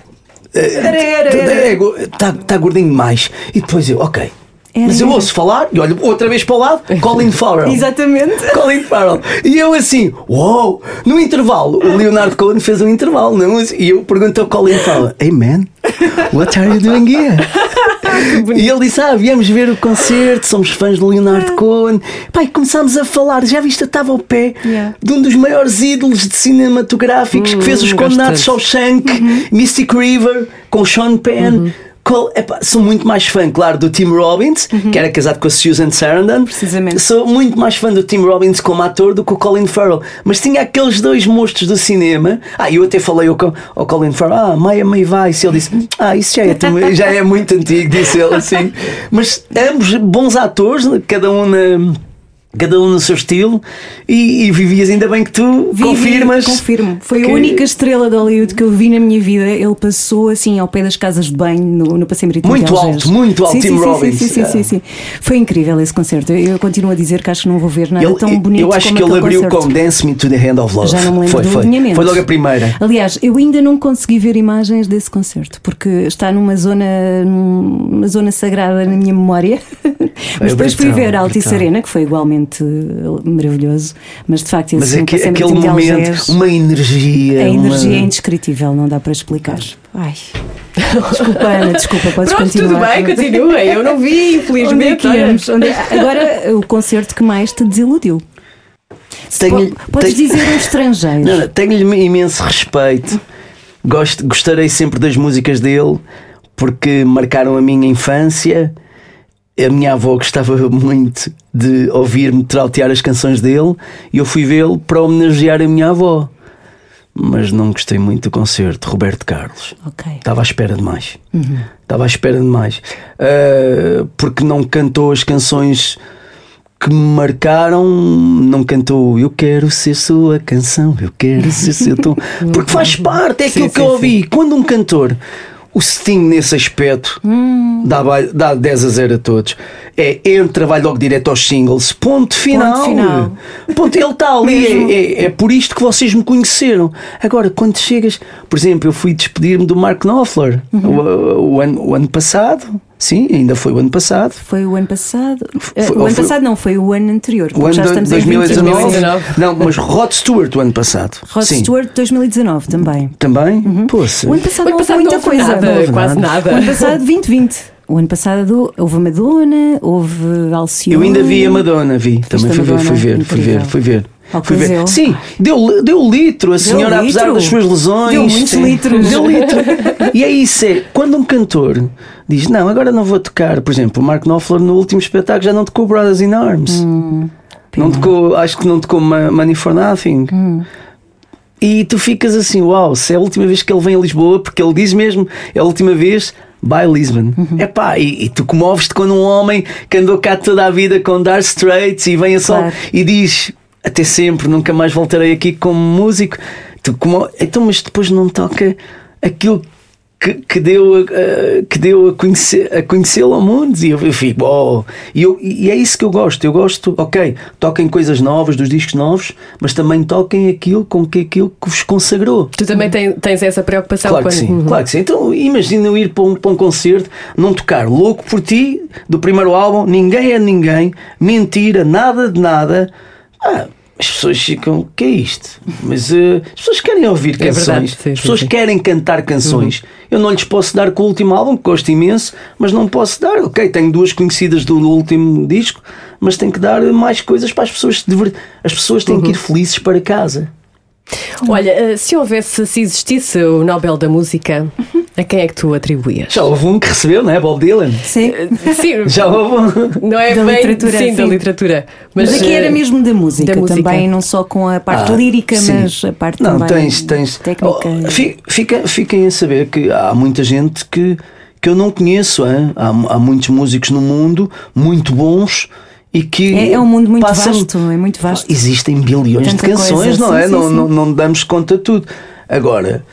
Está tá gordinho demais. E depois eu, ok. Era, Mas eu ouço falar e olho outra vez para o lado, Colin Farrell. Exatamente. Colin Farrell. E eu assim, uou! No intervalo, o Leonardo Cohen fez um intervalo, não? E eu pergunto ao Colin Farrell, Hey man, what are you doing here? e ele disse, ah, viemos ver o concerto, somos fãs de Leonardo Cohen. Pai, começámos a falar, já viste, estava ao pé Yeah. de um dos maiores ídolos de cinematográficos que fez os Hum, condenados gosto Shawshank, Mystic River, com Sean Penn. Qual- epá, sou muito mais fã, claro, do Tim Robbins, que era casado com a Susan Sarandon. Precisamente. Sou muito mais fã do Tim Robbins como ator do que o Colin Farrell. Mas tinha aqueles dois monstros do cinema. Ah, eu até falei ao, ao Colin Farrell, ah, Miami Vice. Ele disse, ah, isso já é, já é muito antigo, disse ele assim. Mas ambos bons atores, cada um na. Cada um no seu estilo e, e vivias ainda bem que tu Vi, confirmas. confirmo. Foi que- a única estrela de Hollywood que eu vi na minha vida. Ele passou assim ao pé das casas de banho no, no Passeio Marítimo Muito alto, muito alto, sim, Tim sim, Robbins. Sim, sim, sim, sim. Foi incrível esse concerto. Eu, continuo a dizer que acho que não vou ver nada Ele- tão bonito eu acho que ele abriu concerto. com Dance Me to the Hand of Love. Já não me lembro foi, foi. alinhamento. foi logo a primeira. Aliás, eu ainda não consegui ver imagens desse concerto porque está numa zona, numa zona sagrada na minha memória. Mas depois fui ver a Altice. Arena, que foi igualmente eh, maravilhoso. Mas de facto, Mas aque- Passeio aquele momento, Algés, uma energia. a energia é uma... indescritível, não dá para explicar. Ai. Desculpa, Ana, desculpa, podes Pronto, continuar. tudo bem, continua. Eu não vi, Onde é infelizmente. que? Onde é- Agora, o concerto que mais te desiludiu. Tenho- po- Podes tenho- dizer um estrangeiro. Não, não, Tenho-lhe imenso respeito. Gosto, gostarei sempre das músicas dele porque marcaram a minha infância. A minha avó gostava muito de ouvir-me trautear as canções dele e eu fui vê-lo para homenagear a minha avó. mas não gostei muito do concerto. Roberto Carlos. Ok. Estava à espera de mais. Estava à espera de mais. Ah, porque não cantou as canções que me marcaram. Não cantou Eu quero ser sua canção, eu quero ser seu tom. Porque faz parte, é aquilo Sim, que eu sim, ouvi. Quando um cantor. O Sting nesse aspecto dá, vai- dá 10 a 0 a todos. É entra, vai logo direto aos singles. Ponto final. final. Ponto, ele está ali. É, é- é por isto que vocês me conheceram. Agora, quando chegas, por exemplo, eu fui despedir-me do Mark Knopfler o, o ano, o ano passado. Sim, ainda foi o ano passado. Foi o ano passado. Eh, Foi- o ou ano foi- passado não, foi o ano anterior. O ano já estamos em 2019. 2019. Não, mas Rod Stewart o ano passado. Rod Sim. Stewart 2019 também. Também? Poxa. O ano passado O não ano houve passado muita não houve coisa. nada, Não houve quase nada. O ano passado 2020. O ano passado houve a Madonna, houve Alcione. Eu ainda vi a Madonna, vi. Também fui ver, Madonna? fui ver, fui ver, Incrível. fui ver. Ao Fui ver. Sim, deu, deu litro, a senhora, apesar litro? das suas lesões. Deu muitos sim, litros. Deu litro. E é isso, é quando um cantor diz, não, agora não vou tocar. Por exemplo, o Mark Knopfler no último espetáculo já não tocou Brothers in Arms. Hum, não tocou, acho que não tocou Money for Nothing. Hum. E tu ficas assim, uau, se é a última vez que ele vem a Lisboa, porque ele diz mesmo, é a última vez, by Lisbon. Uhum. Epá, e, e tu comoves-te quando um homem que andou cá toda a vida com Dark Straits e vem a Claro. e diz, até sempre, nunca mais voltarei aqui como músico. Como, então, mas depois não toca aquilo que, que deu, a, que deu a, conhecer, a conhecê-lo ao mundo. E eu, eu fico, oh. e, eu, e é isso que eu gosto. Eu gosto, ok, toquem coisas novas, dos discos novos, mas também toquem aquilo com que aquilo que vos consagrou. Tu também tem- tens essa preocupação Claro quando. que sim, Uhum. claro que sim. Então imagina eu ir para um, para um concerto, não tocar Louco por Ti, do primeiro álbum, Ninguém é Ninguém, Mentira, Nada de Nada. Ah, as pessoas ficam, o que é isto? Mas eh, as pessoas querem ouvir É verdade, canções, sim, sim, as pessoas sim. querem cantar canções. Eu não lhes posso dar com o último álbum, que gosto imenso, mas não posso dar. Ok, tenho duas conhecidas do último disco, mas tenho que dar mais coisas para as pessoas se divertir. As pessoas têm que Uhum. ir felizes para casa. Olha, eh, se houvesse, se existisse o Nobel da Música, a quem é que tu atribuías? Já houve um que recebeu, não é? Bob Dylan. Sim. Sim, Já houve um. não é Da bem literatura, sim, da sim. literatura. Mas aqui eh, era mesmo da música, da música. também, não só com a parte Ah, lírica, sim. mas a parte Não, também tens, tens. técnica. Oh, fi- fica, fiquem a saber que há muita gente que, que eu não conheço. hein? Há, há muitos músicos no mundo muito bons e que. É, é um mundo muito passam- vasto, é muito vasto. Existem bilhões Tanta de canções, coisa, não sim, é? sim, não, sim. Não, não damos conta de tudo. Agora,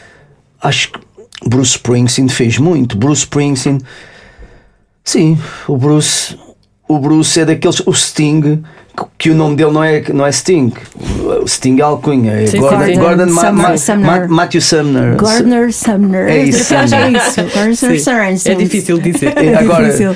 acho que Bruce Springsteen fez muito. Bruce Springsteen. Sim, o Bruce. O Bruce é daqueles. O Sting. Que o nome dele não é, não é Sting. O Sting é alcunha. É Sim, Gordon, sim. Gordon Ma- Sumner, Ma- Sumner. Ma- Matthew Sumner. Gardner Sumner. É isso, é Sumner. isso. Gardner Sim, Sumner. É difícil dizer. É Agora, difícil.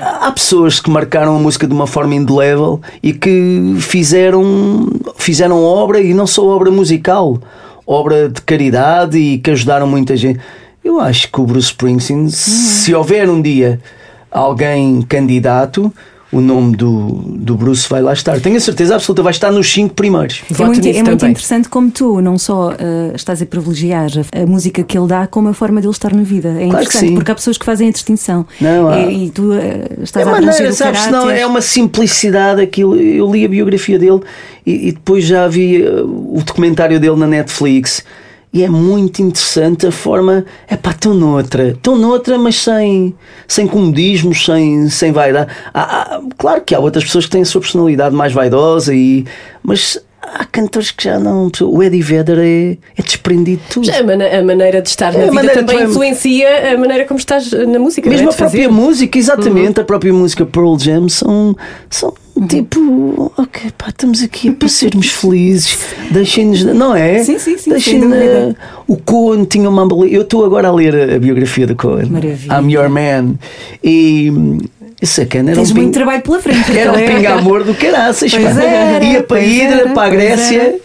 há pessoas que marcaram a música de uma forma indelével e que fizeram, fizeram obra e não só obra musical, obra de caridade e que ajudaram muita gente. Eu acho que o Bruce Springsteen, se houver um dia alguém candidato, o nome do, do Bruce vai lá estar. Tenho a certeza absoluta, vai estar nos cinco primeiros. É muito, é muito interessante como tu não só eh, estás a privilegiar a, a música que ele dá, como a forma dele estar na vida. É Claro interessante, sim. porque há pessoas que fazem a distinção. Não, há- É, e tu eh, estás É a maneira, o sabes? caráter. Não, é uma simplicidade aquilo. Eu li a biografia dele e, e depois já vi uh, o documentário dele na Netflix. E é muito interessante a forma. É pá, tão noutra. Tão noutra, mas sem, sem comodismos, sem, sem vaidade. Há- há- claro que há outras pessoas que têm a sua personalidade mais vaidosa, e, mas há cantores que já não. O Eddie Vedder é, é desprendido de tudo. Já A, mana- a maneira de estar É, na a vida também influencia a maneira como estás na música. Mesmo a é? De própria fazer. Uhum. música, exatamente, a própria música Pearl Jam são, são Uhum. Tipo, ok, pá, estamos aqui para sermos felizes, deixem-nos, não é? Sim, sim, sim, Deixem sem dúvida. o Cohen tinha uma eu estou agora a ler a, biografia do Cohen, Maravilha. I'm Your Man, e sacana era Tens um muito ping- trabalho pela frente. era um É. pinga-amor do caraças, Pois era, ia para a Hidra, para a Grécia.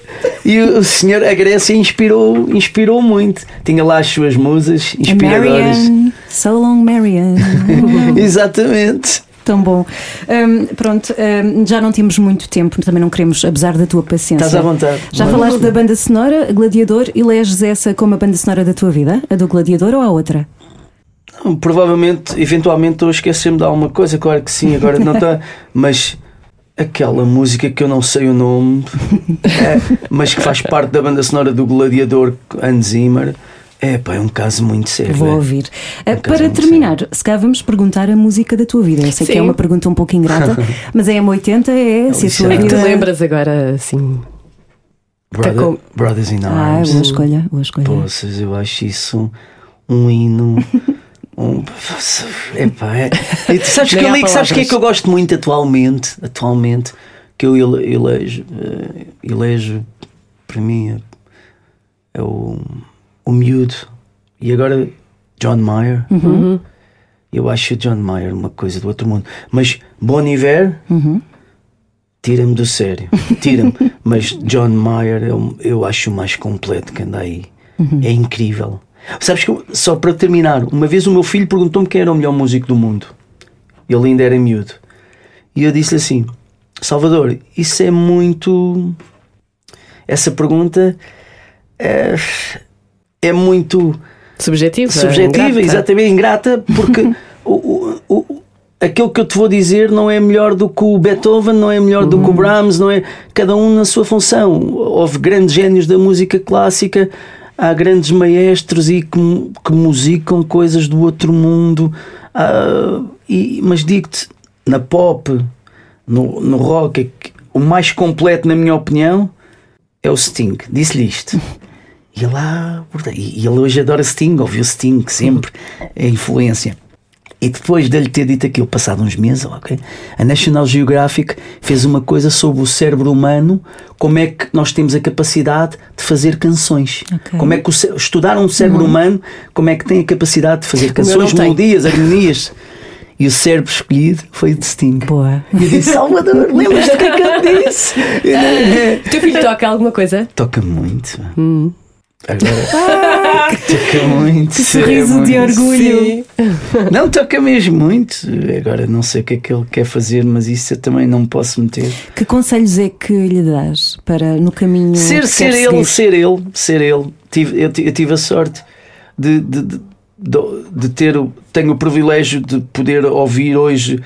E o senhor, a Grécia inspirou, inspirou muito. Tinha lá as suas musas inspiradoras. Marianne, so long Marianne. Exatamente. Tão bom. Hum, pronto, hum, já não temos muito tempo, também não queremos abusar da tua paciência. Estás à vontade. Já Manda. falaste da banda sonora, Gladiador, e leges essa como a banda sonora da tua vida? A do Gladiador ou a outra? Não, Provavelmente, eventualmente, estou a esquecer-me de alguma coisa, claro que sim, agora não está. Mas aquela música que eu não sei o nome, é, mas que faz parte da banda sonora do Gladiador Hans Zimmer. É pá, é um caso muito sério. Vou é. ouvir. Uh, Um caso para terminar, se calhar vamos perguntar a música da tua vida. Eu sei que Sim. é uma pergunta um pouco ingrata, mas é M80, é se a Isso sua é. Que vida. te lembras agora, assim. Brother- Tá com- Brothers in Ah, Arms. boa escolha, boa escolha. Poças, eu acho isso um hino. Um, epá, é, e tu sabes, que eu ligo, sabes que é que eu gosto muito atualmente? Atualmente, que eu ele- elejo, eh, elejo para mim é, é o, o miúdo e agora John Mayer. Uhum. Eu acho John Mayer uma coisa do outro mundo. Mas Bon Iver, Uhum. tira-me do sério. Tira-me. Mas John Mayer eu, eu acho o mais completo que anda aí. Uhum. É incrível. Sabes que, eu- só para terminar, uma vez o meu filho perguntou-me quem era o melhor músico do mundo. Ele ainda era miúdo. E eu disse-lhe assim: Salvador, isso é muito. Essa pergunta é, é muito Subjetiva. subjetiva, ingrata. exatamente ingrata, porque o, o, o- aquilo que eu te vou dizer não é melhor do que o Beethoven, não é melhor do que o Brahms, não é cada um na sua função. Houve grandes génios da música clássica, há grandes maestros e que, que musicam coisas do outro mundo. Ah, e, mas digo-te, na pop, no, no rock, é o mais completo, na minha opinião, é o Sting. Disse-lhe isto. E ele, ah, e ele hoje adora Sting, ouviu Sting sempre, é influência. E depois dele ter dito aquilo, passado uns meses, ok, a National Geographic fez uma coisa sobre o cérebro humano, como é que nós temos a capacidade de fazer canções. Ok. Como é que o estudaram o cérebro humano, como é que tem a capacidade de fazer canções, melodias, harmonias. E o cérebro escolhido foi o de Sting. Boa. E eu disse, Salvador, lembras-te que é que ele disse? O teu filho toca alguma coisa? Toca muito. Agora toca muito. Que sorriso é de muito. orgulho. Sim. Não, toca mesmo muito. Agora não sei o que é que ele quer fazer, mas isso eu também não posso meter. Que conselhos é que lhe dás para no caminho Ser, ser ele, ser ele, ser ele. Tive, eu, eu tive a sorte de, de, de, de- ter, o- tenho o privilégio de poder ouvir hoje,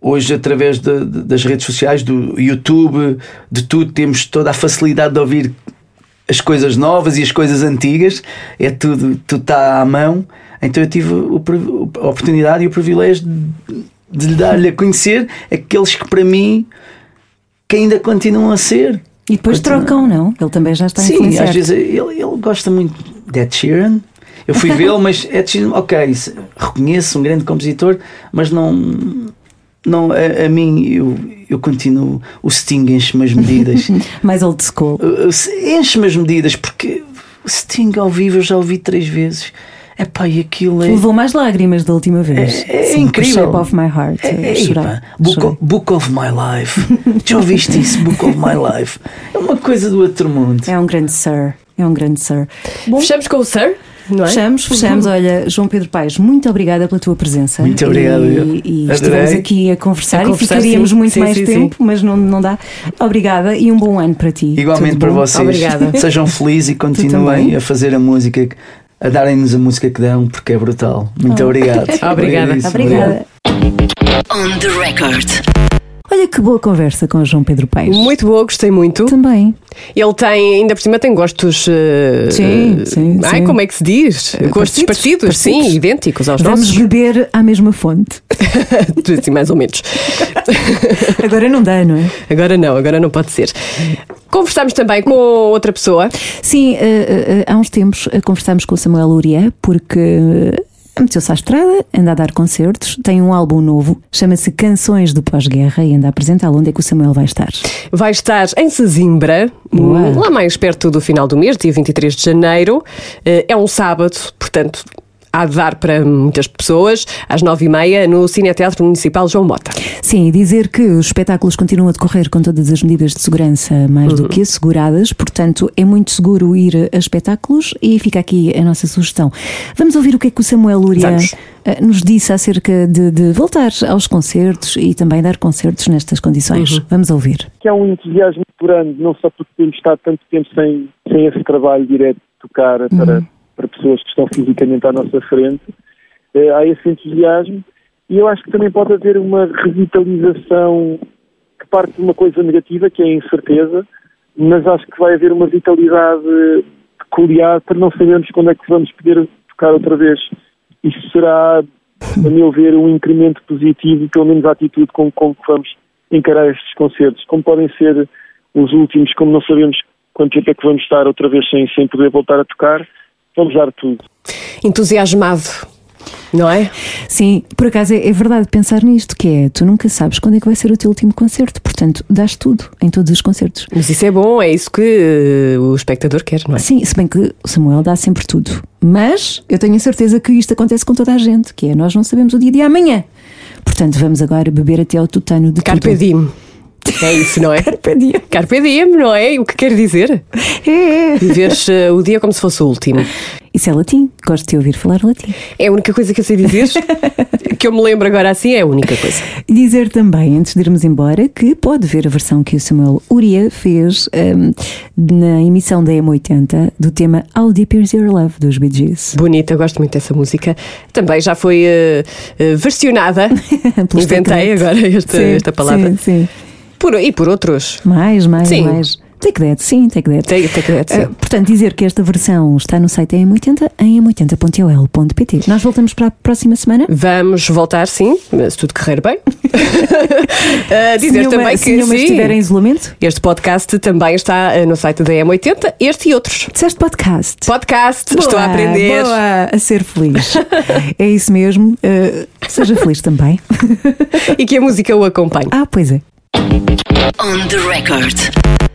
hoje através de- das redes sociais, do YouTube, de tudo, temos toda a facilidade de ouvir as coisas novas e as coisas antigas, é tudo, tudo está à mão. Então eu tive a oportunidade e o privilégio de, lhe dar-lhe a conhecer aqueles que para mim que ainda continuam a ser. E depois trocam, não? Ele também já está Sim, às vezes ele, ele gosta muito de Ed Sheeran. Eu fui vê-lo, mas Ed Sheeran, ok, reconheço um grande compositor, mas não. não a, a mim, eu, eu continuo. O Sting enche-me as medidas. Mais old school. Uh, uh, enche-me as medidas, porque o Sting ao vivo eu já ouvi três vezes. Epá, e aquilo é. Levou mais lágrimas da última vez. É, é Sim, incrível. Shape of My Heart. É, é, chorei, pá, Book, chorei. of, Book of My Life. Já ouviste isso? Book of My Life. É uma coisa do outro mundo. É um grande Sir. É um grande Sir. Bom, Fechamos com o Sir, não é? Fechamos, fechamos. Olha, João Pedro Paes, muito obrigada pela tua presença. Muito obrigado. E, e estivemos aqui a conversar, A e conversar, ficaríamos sim. muito Sim, mais sim, tempo, mas não, não dá. Obrigada e um bom ano para ti. Igualmente Tudo para bom? vocês. Obrigada. Sejam felizes e continuem a fazer a música, a darem-nos a música que dão, porque é brutal. Muito Oh. obrigado. Obrigada. Obrigadíssimo. Obrigada. On the record. Olha que boa conversa com o João Pedro Paes. Muito boa, gostei muito. Também. Ele tem, ainda por cima, tem gostos. eh, Sim, sim, Ai, sim. como é que se diz? Gostos parecidos, parecidos, sim, parecidos. idênticos aos Vamos nossos. beber à mesma fonte. assim, mais ou menos. Agora não dá, não é? Agora não, agora não pode ser. Conversámos também com outra pessoa. Sim, eh, eh, há uns tempos eh, conversámos com o Samuel Luria porque eh, meteu-se à estrada, anda a dar concertos, tem um álbum novo, chama-se Canções do Pós-Guerra e anda a apresentá-lo. Onde é que o Samuel vai estar? Vai estar em Sesimbra, Boa. lá mais perto do final do mês, dia 23 de janeiro. Eh, É um sábado, portanto. Há de dar para muitas pessoas, às nove e meia, no Cineteatro Municipal João Mota. Sim, e dizer que os espetáculos continuam a decorrer com todas as medidas de segurança mais Uhum. do que asseguradas, portanto é muito seguro ir a espetáculos e fica aqui a nossa sugestão. Vamos ouvir o que é que o Samuel Luria Vamos. eh, nos disse acerca de, de voltar aos concertos e também dar concertos nestas condições. Uhum. Vamos ouvir. que há um entusiasmo por ano, não só porque temos estado tanto tempo sem, sem esse trabalho direto de tocar para, para pessoas que estão fisicamente à nossa frente, eh, há esse entusiasmo e eu acho que também pode haver uma revitalização que parte de uma coisa negativa, que é a incerteza, mas acho que vai haver uma vitalidade peculiar para não sabermos quando é que vamos poder tocar outra vez. Isso será, a meu ver, um incremento positivo, pelo menos a atitude com, com que vamos encarar estes concertos. Como podem ser os últimos, como não sabemos quanto tempo é que vamos estar outra vez sem, sem poder voltar a tocar, vamos dar tudo. Entusiasmado, não é? Sim, por acaso é, é verdade pensar nisto, que é, tu nunca sabes quando é que vai ser o teu último concerto, portanto, dás tudo em todos os concertos. Mas isso é bom, é isso que eh, o espectador quer, não é? Sim, se bem que o Samuel dá sempre tudo. Mas eu tenho a certeza que isto acontece com toda a gente, que é, nós não sabemos o dia de amanhã. Portanto, vamos agora beber até ao tutano de Carpe tudo. diem. É isso, não é? Carpe diem. Carpe diem, não é? O que quer dizer? É. Viveres eh, o dia como se fosse o último. Isso é latim, gosto de ouvir falar latim. É a única coisa que eu sei dizer, que eu me lembro agora assim, é a única coisa. Dizer também, antes de irmos embora, que pode ver a versão que o Samuel Uria fez hum, na emissão da M80 do tema How Deep Is Your Love dos Bee Gees. Bonita, gosto muito dessa música. Também já foi eh, eh, versionada. Inventei agora esta, Sim, esta palavra. Sim, sim. Por, e por outros. Mais, mais, Sim. mais. Take that, sim, take that. Take- take that, sim. Eh, portanto, dizer que esta versão está no site da M80 em m80.ol.pt. Nós voltamos para a próxima semana. Vamos voltar, sim, se tudo correr bem. Uh, Se dizer nenhuma- também se que sim, estiver em isolamento. este podcast também está uh, no site da M80, este e outros. Disseste podcast. Podcast, estou a Boa, aprender. Boa, a ser feliz. é isso mesmo. Eh, seja feliz também. E que a música o acompanhe. ah, pois é. On the record.